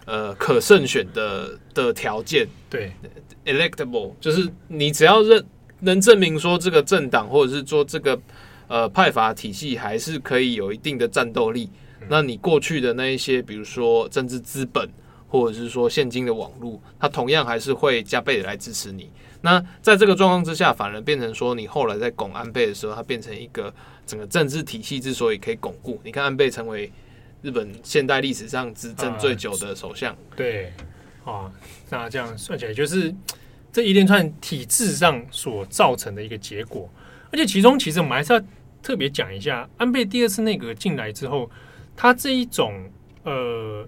[SPEAKER 3] 呃可胜选的的条件。
[SPEAKER 2] 对
[SPEAKER 3] ，electable 就是你只要认能证明说这个政党或者是说这个呃派阀体系还是可以有一定的战斗力。那你过去的那一些，比如说政治资本，或者是说现今的网络，它同样还是会加倍的来支持你。那在这个状况之下，反而变成说，你后来在拱安倍的时候，它变成一个整个政治体系之所以可以巩固。你看安倍成为日本现代历史上执政最久的首相，
[SPEAKER 2] 对，啊，那这样算起来，就是这一连串体制上所造成的一个结果。而且其中，其实我们还是要特别讲一下，安倍第二次内阁进来之后，他这一种呃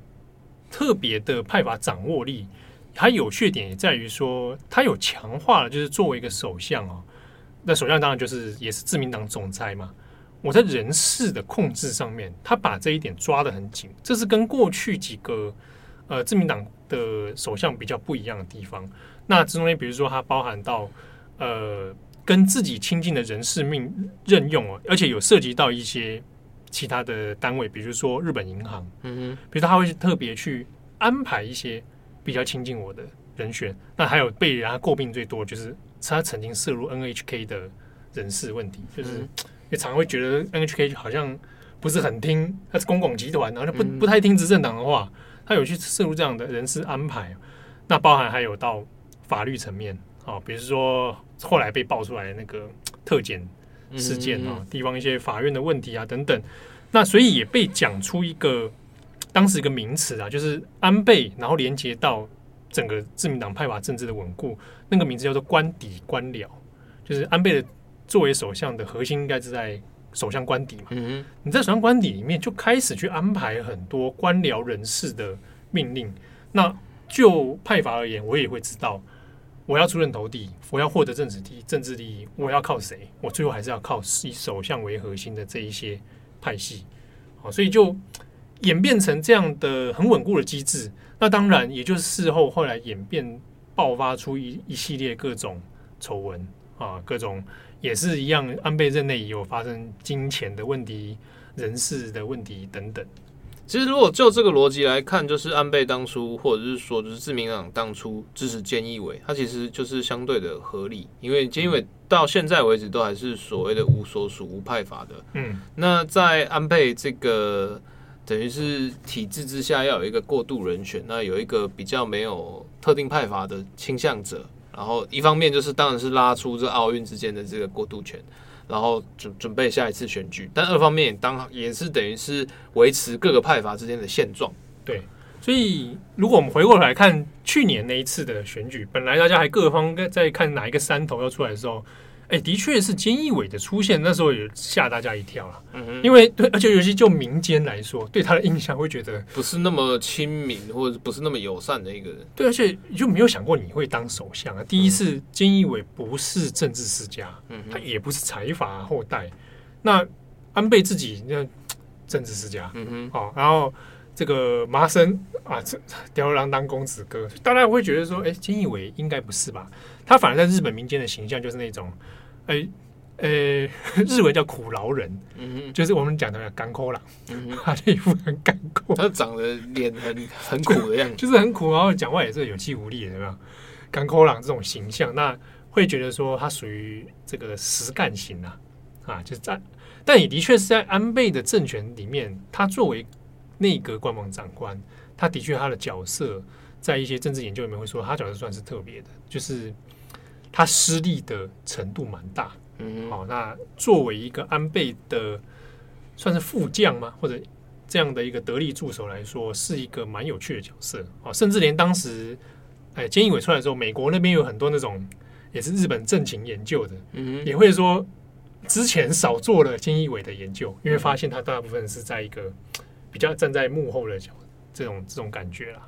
[SPEAKER 2] 特别的派阀掌握力，它有缺点也在于说，他有强化了，就是作为一个首相哦，那首相当然就是也是自民党总裁嘛。我在人事的控制上面，他把这一点抓得很紧，这是跟过去几个呃自民党的首相比较不一样的地方。那这中间，比如说它包含到呃跟自己亲近的人事命任用哦，而且有涉及到一些其他的单位，比如说日本银行，嗯哼，比如说他会特别去安排一些比较亲近我的人选。那还有被人家诟病最多就是他曾经涉入 NHK 的人事问题，就是。嗯也常会觉得 NHK 好像不是很听，它是公共集团，然后不不太听执政党的话，他有去涉入这样的人事安排。那包含还有到法律层面啊，比如说后来被爆出来的那个特检事件啊，地方一些法院的问题啊等等。那所以也被讲出一个当时一个名词啊，就是安倍，然后连接到整个自民党派阀政治的稳固，那个名字叫做官邸官僚，就是安倍的。作为首相的核心应该是在首相官邸嘛？嗯，你在首相官邸里面就开始去安排很多官僚人士的命令。那就派阀而言，我也会知道我要出人头地，我要获得政治利政治利益，我要靠谁？我最后还是要靠以首相为核心的这一些派系。好，所以就演变成这样的很稳固的机制。那当然，也就是事后后来演变爆发出一一系列各种丑闻啊，各种。也是一样，安倍任内也有发生金钱的问题、人事的问题等等。
[SPEAKER 3] 其实，如果就这个逻辑来看，就是安倍当初，或者是说，就是自民党当初支持菅义伟，他其实就是相对的合理，因为菅义伟到现在为止都还是所谓的无所属、无派阀的。嗯，那在安倍这个等于是体制之下，要有一个过渡人选，那有一个比较没有特定派阀的倾向者。然后一方面就是当然是拉出这奥运之间的这个过渡权，然后准准备下一次选举，但二方面也当也是等于是维持各个派阀之间的现状。
[SPEAKER 2] 对，所以如果我们回过来看去年那一次的选举，本来大家还各方在看哪一个山头要出来的时候。哎，的确是菅义伟的出现，那时候也吓大家一跳了。嗯哼，因为对，而且尤其就民间来说，对他的印象会觉得
[SPEAKER 3] 不是那么亲民，或者不是那么友善的一个人。
[SPEAKER 2] 对，而且就没有想过你会当首相啊。第一次，菅义伟不是政治世家，嗯，他也不是财阀后代。那安倍自己那政治世家，嗯哼，哦，然后这个麻生啊，这吊儿郎当公子哥，大家会觉得说，哎，菅义伟应该不是吧？他反而在日本民间的形象就是那种。哎，呃，日文叫苦劳人，嗯，就是我们讲的干枯郎，嗯，他的一副很干枯，
[SPEAKER 3] 他长得脸很很苦的样子，
[SPEAKER 2] 就是很苦，然后讲话也是有气无力的，有没有？甘苦郎这种形象，那会觉得说他属于这个实干型啊，啊，就是在，但也的确是在安倍的政权里面，他作为内阁官房长官，他的确他的角色，在一些政治研究里面会说，他角色算是特别的，就是。他失利的程度蛮大，嗯，好，那作为一个安倍的算是副将吗？或者这样的一个得力助手来说，是一个蛮有趣的角色啊。甚至连当时，哎，菅义伟出来的时候，美国那边有很多那种也是日本政情研究的，嗯，也会说之前少做了菅义伟的研究，因为发现他大部分是在一个比较站在幕后的角这种这种感觉啦。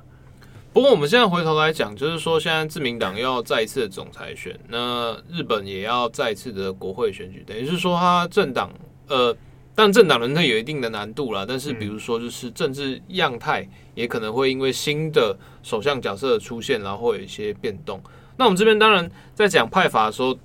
[SPEAKER 3] 不过我们现在回头来讲，就是说现在自民党要再一次的总裁选，那日本也要再一次的国会选举，等于是说他政党呃，但政党轮替有一定的难度啦。但是比如说就是政治样态也可能会因为新的首相角色的出现，然后会有一些变动。那我们这边当然在讲派法的时候，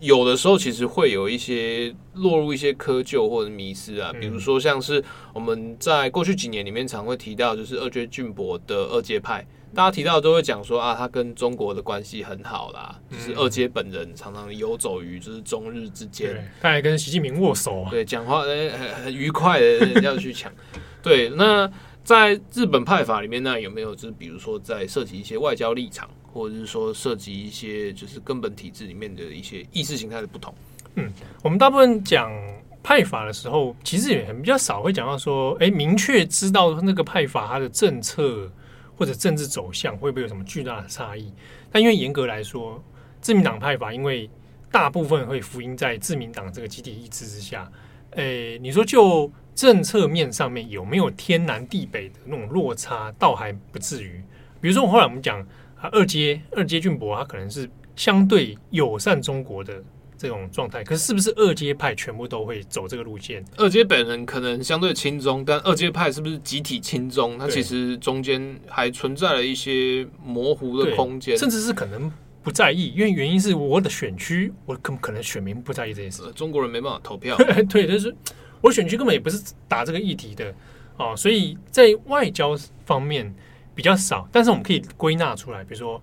[SPEAKER 3] 有的时候其实会有一些落入一些窠臼或者迷失啊，比如说像是我们在过去几年里面常会提到，就是二阶俊博的二阶派，大家提到都会讲说啊，他跟中国的关系很好啦，就是二阶本人常常游走于就是中日之间，
[SPEAKER 2] 他还跟习近平握手啊，
[SPEAKER 3] 对，讲话很很愉快的要去抢，对，那在日本派法里面，那有没有就是比如说在涉及一些外交立场？或者是说涉及一些就是根本体制里面的一些意识形态的不同。
[SPEAKER 2] 嗯，我们大部分讲派法的时候，其实也很比较少会讲到说，哎，明确知道那个派法它的政策或者政治走向会不会有什么巨大的差异。但因为严格来说，自民党派法因为大部分会福音在自民党这个集体意志之下，诶，你说就政策面上面有没有天南地北的那种落差，倒还不至于。比如说，后来我们讲啊，二阶二阶俊博，他可能是相对友善中国的这种状态，可是是不是二阶派全部都会走这个路线？
[SPEAKER 3] 二阶本人可能相对亲中，但二阶派是不是集体亲中？它其实中间还存在了一些模糊的空间，
[SPEAKER 2] 甚至是可能不在意，因为原因是我的选区，我可可能选民不在意这件事，
[SPEAKER 3] 中国人没办法投票。
[SPEAKER 2] 对，就是我选区根本也不是打这个议题的哦，所以在外交方面。比较少，但是我们可以归纳出来，比如说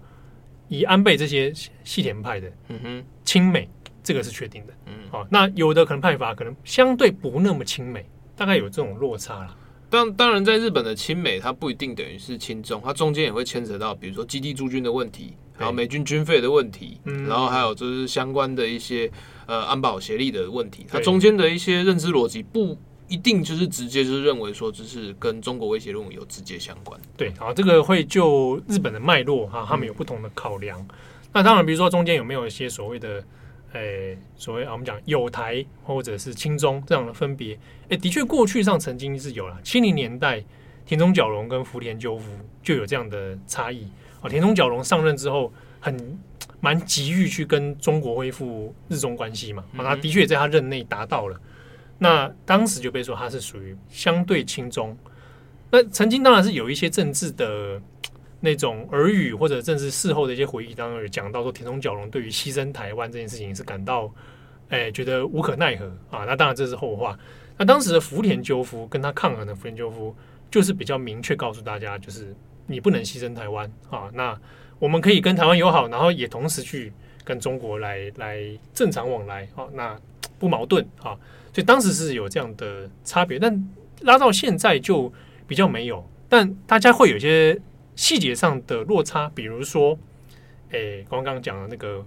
[SPEAKER 2] 以安倍这些细田派的，嗯哼，亲美这个是确定的，嗯，好，那有的可能派法可能相对不那么亲美，大概有这种落差了。
[SPEAKER 3] 当当然，在日本的亲美，它不一定等于是亲中，它中间也会牵扯到，比如说基地驻军的问题，然后美军军费的问题，嗯，然后还有就是相关的一些呃安保协力的问题，它中间的一些认知逻辑不。一定就是直接就是认为说，这是跟中国威胁论有直接相关。
[SPEAKER 2] 对，好，这个会就日本的脉络哈，他们有不同的考量。嗯、那当然，比如说中间有没有一些所谓的，诶、欸，所谓啊，我们讲友台或者是亲中这样的分别？诶、欸，的确过去上曾经是有了。七零年代，田中角荣跟福田赳夫就有这样的差异。啊，田中角荣上任之后，很蛮急于去跟中国恢复日中关系嘛。啊，他的确也在他任内达到了。那当时就被说他是属于相对轻中，那曾经当然是有一些政治的那种耳语或者政治事后的一些回忆当中有讲到说田中角荣对于牺牲台湾这件事情是感到，哎，觉得无可奈何啊。那当然这是后话。那当时的福田赳夫跟他抗衡的福田赳夫就是比较明确告诉大家，就是你不能牺牲台湾啊。那我们可以跟台湾友好，然后也同时去跟中国来来正常往来啊。那不矛盾啊。所以当时是有这样的差别，但拉到现在就比较没有。但大家会有一些细节上的落差，比如说，诶、欸，刚刚讲的那个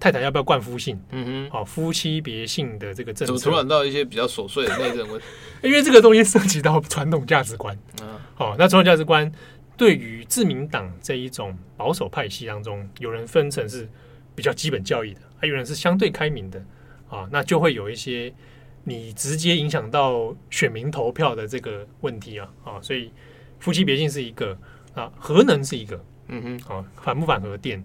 [SPEAKER 2] 太太要不要冠夫姓？嗯哼，好，夫妻别姓的这个政策，
[SPEAKER 3] 怎么突然到一些比较琐碎的内政问题？
[SPEAKER 2] 因为这个东西涉及到传统价值观。嗯，好，那传统价值观对于自民党这一种保守派系当中，有人分成是比较基本教义的，还有人是相对开明的。啊，那就会有一些。你直接影响到选民投票的这个问题啊啊，所以夫妻别姓是一个啊，核能是一个，嗯哼，啊，反不反核电？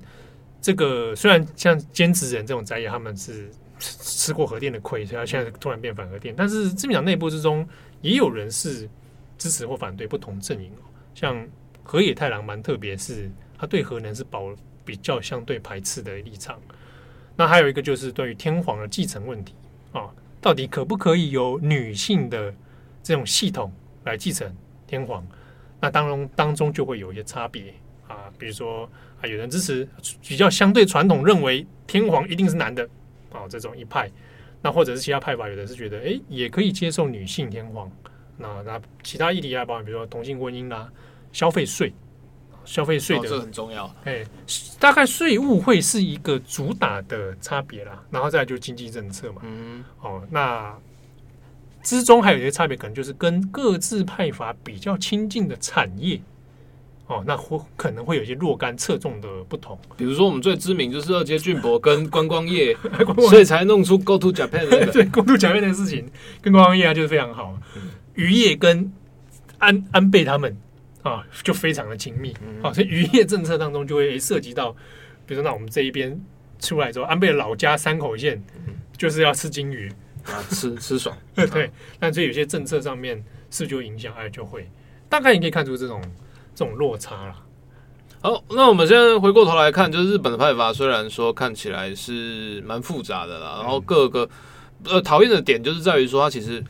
[SPEAKER 2] 这个虽然像兼职人这种在野，他们是吃吃过核电的亏，所以他现在突然变反核电，但是自民党内部之中也有人是支持或反对不同阵营，像河野太郎蛮特别，是他对核能是保比较相对排斥的立场。那还有一个就是对于天皇的继承问题啊。到底可不可以由女性的这种系统来继承天皇？那当中当中就会有一些差别啊，比如说啊，有人支持比较相对传统，认为天皇一定是男的啊，这种一派；那或者是其他派吧，有的是觉得哎，也可以接受女性天皇。那那其他议题啊，包括比如说同性婚姻啦、消费税。消费税的、哦、这很重要，哎，大概税务会是一个主打的差别啦，然后再来就是经济政策嘛，嗯，哦，那之中还有一些差别，可能就是跟各自派阀比较亲近的产业，哦，那会可能会有一些若干侧重的不同，
[SPEAKER 3] 比如说我们最知名就是二阶俊博跟 观光业，所以才弄出 Go to Japan 的、那个，
[SPEAKER 2] 对，Go to Japan 的事情跟观光业啊就是非常好，渔业跟安安倍他们。啊，就非常的亲密啊，所以渔业政策当中就会涉及到，比如说那我们这一边出来之后，安倍老家山口县就是要吃金鱼
[SPEAKER 3] 啊，吃吃爽，
[SPEAKER 2] 对。但所以有些政策上面是就影响，哎，就会大概你可以看出这种这种落差了。
[SPEAKER 3] 好，那我们现在回过头来看，就是日本的派阀虽然说看起来是蛮复杂的啦，然后各个呃讨厌的点就是在于说它其实。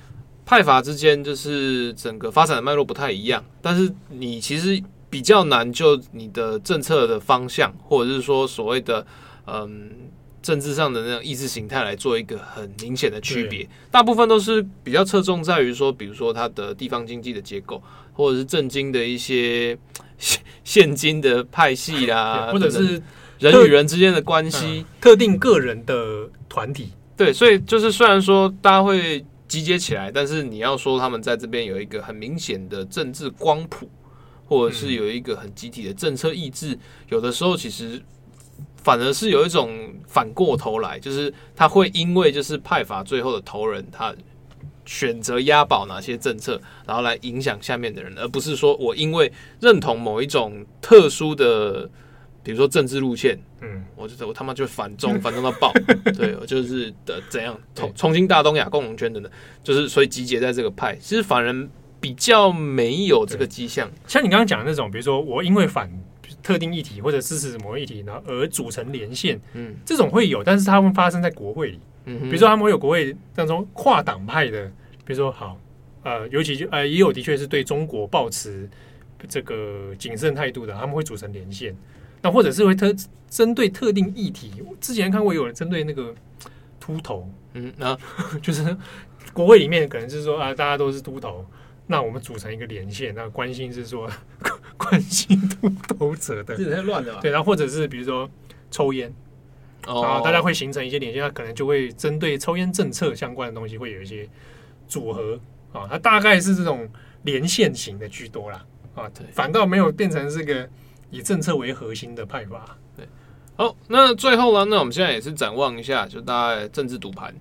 [SPEAKER 3] 派阀之间就是整个发展的脉络不太一样，但是你其实比较难就你的政策的方向，或者是说所谓的嗯政治上的那种意识形态来做一个很明显的区别。大部分都是比较侧重在于说，比如说它的地方经济的结构，或者是政经的一些现金的派系 啦，
[SPEAKER 2] 或者是
[SPEAKER 3] 人与人之间的关系，
[SPEAKER 2] 嗯，特定个人的团体。
[SPEAKER 3] 对，所以就是虽然说大家会。集结起来，但是你要说他们在这边有一个很明显的政治光谱，或者是有一个很集体的政策意志，有的时候其实反而是有一种反过头来，就是他会因为就是派阀最后的头人他选择押宝哪些政策，然后来影响下面的人，而不是说我因为认同某一种特殊的，比如说政治路线，嗯，我就我他妈就反中，反中到爆，对，我就是的怎样重重新大东亚共荣圈等等，就是所以集结在这个派，其实反而比较没有这个迹象。
[SPEAKER 2] 像你刚刚讲的那种，比如说我因为反。特定议题或者支持某一议题，然后而组成连线，嗯，这种会有，但是他们发生在国会里，嗯，比如说他们会有国会当中跨党派的，比如说好，呃，尤其就呃也有的确是对中国抱持这个谨慎态度的，他们会组成连线，那或者是会特针对特定议题，之前看过有人针对那个秃头，嗯，那就是国会里面可能就是说啊，大家都是秃头。那我们组成一个连线，那关心是说 关心秃头者的，
[SPEAKER 3] 这太乱了。
[SPEAKER 2] 对，然后或者是比如说抽烟，啊，大家会形成一些连线，那可能就会针对抽烟政策相关的东西会有一些组合啊，它大概是这种连线型的居多啦。啊，对，反倒没有变成这个以政策为核心的派法。
[SPEAKER 3] 对，好，那最后呢，那我们现在也是展望一下，就大概政治赌盘，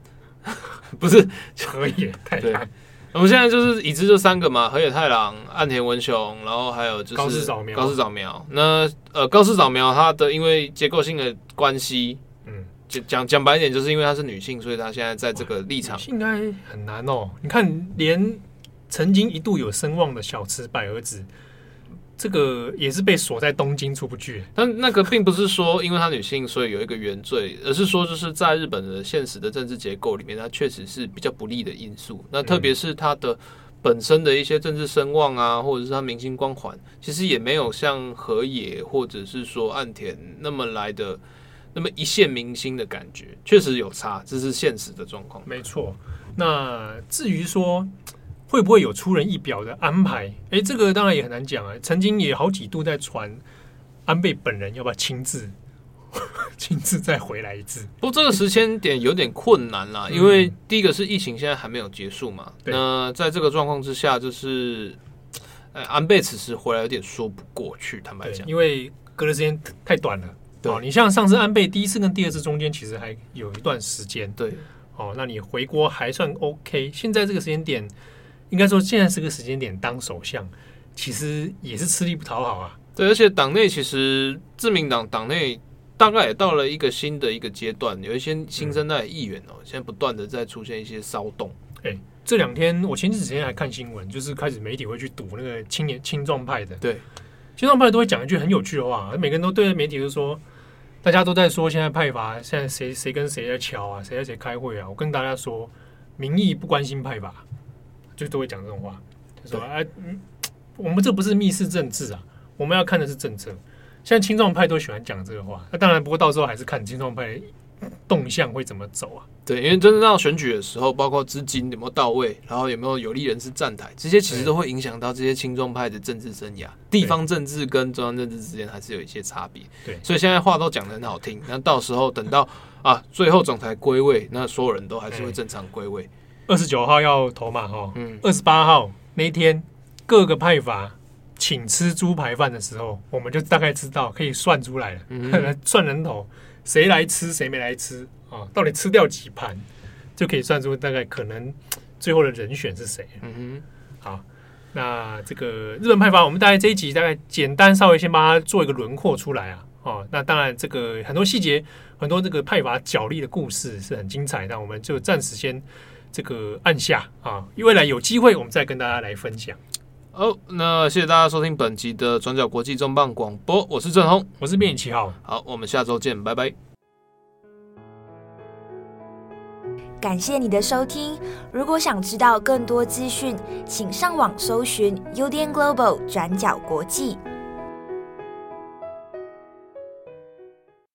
[SPEAKER 3] 不是
[SPEAKER 2] 河野太郎。
[SPEAKER 3] 我们现在就是已知就三个嘛，河野太郎、岸田文雄，然后还有就是
[SPEAKER 2] 高市早苗。
[SPEAKER 3] 高市早苗，那呃，高市早苗她的因为结构性的关系，嗯，讲讲讲白一点，就是因为她是女性，所以她现在在这个立场
[SPEAKER 2] 应该很难哦。你看，连曾经一度有声望的小池百合子。这个也是被锁在东京出不去，
[SPEAKER 3] 但那个并不是说因为她女性所以有一个原罪，而是说就是在日本的现实的政治结构里面，它确实是比较不利的因素。那特别是她的本身的一些政治声望啊，或者是她明星光环，其实也没有像河野或者是说岸田那么来的那么一线明星的感觉，确实有差，这是现实的状况。
[SPEAKER 2] 没错。那至于说。会不会有出人意表的安排？哎，这个当然也很难讲啊。曾经也好几度在传安倍本人要不要亲自 亲自再回来一次？
[SPEAKER 3] 不过这个时间点有点困难啦，因为第一个是疫情现在还没有结束嘛。嗯、那在这个状况之下，就是安倍此时回来有点说不过去。坦白讲，
[SPEAKER 2] 因为隔的时间太短了。对、哦，你像上次安倍第一次跟第二次中间其实还有一段时间。
[SPEAKER 3] 对，
[SPEAKER 2] 哦，那你回国还算 OK。现在这个时间点。应该说，现在是个时间点当首相，其实也是吃力不讨好啊。
[SPEAKER 3] 对，而且党内其实自民党党内大概也到了一个新的一个阶段，有一些新生代的议员哦，现在不断的在出现一些骚动。
[SPEAKER 2] 哎、欸，这两天我前几天还看新闻，就是开始媒体会去赌那个青年青壮派的。
[SPEAKER 3] 对，
[SPEAKER 2] 青壮派都会讲一句很有趣的话，每个人都对着媒体都说，大家都在说现在派阀，现在谁谁跟谁在乔啊，谁在谁开会啊？我跟大家说，民意不关心派阀。就都会讲这种话，就说哎，嗯，我们这不是密室政治啊，我们要看的是政策。现在青壮派都喜欢讲这个话，那当然，不过到时候还是看青壮派动向会怎么走啊。
[SPEAKER 3] 对，因为真正到选举的时候，包括资金有没有到位，然后有没有有利人士站台，这些其实都会影响到这些青壮派的政治生涯。地方政治跟中央政治之间还是有一些差别。
[SPEAKER 2] 对，
[SPEAKER 3] 所以现在话都讲的很好听，那到时候等到啊最后总裁归位，那所有人都还是会正常归位。
[SPEAKER 2] 二十九号要投嘛，哈，嗯，二十八号那一天各个派阀请吃猪排饭的时候，我们就大概知道可以算出来了，嗯、算人头，谁来吃谁没来吃啊？到底吃掉几盘，就可以算出大概可能最后的人选是谁。嗯哼，好，那这个日本派阀，我们大概这一集大概简单稍微先帮他做一个轮廓出来啊，哦，那当然这个很多细节，很多这个派阀角力的故事是很精彩，那我们就暂时先。这个按下啊，未来有机会我们再跟大家来分享。
[SPEAKER 3] 好，那谢谢大家收听本集的转角国际重磅广播，我是郑红，
[SPEAKER 2] 我是编辑七号。
[SPEAKER 3] 好，我们下周见，拜拜。
[SPEAKER 4] 感谢你的收听，如果想知道更多资讯，请上网搜寻 UDN Global 转角国际。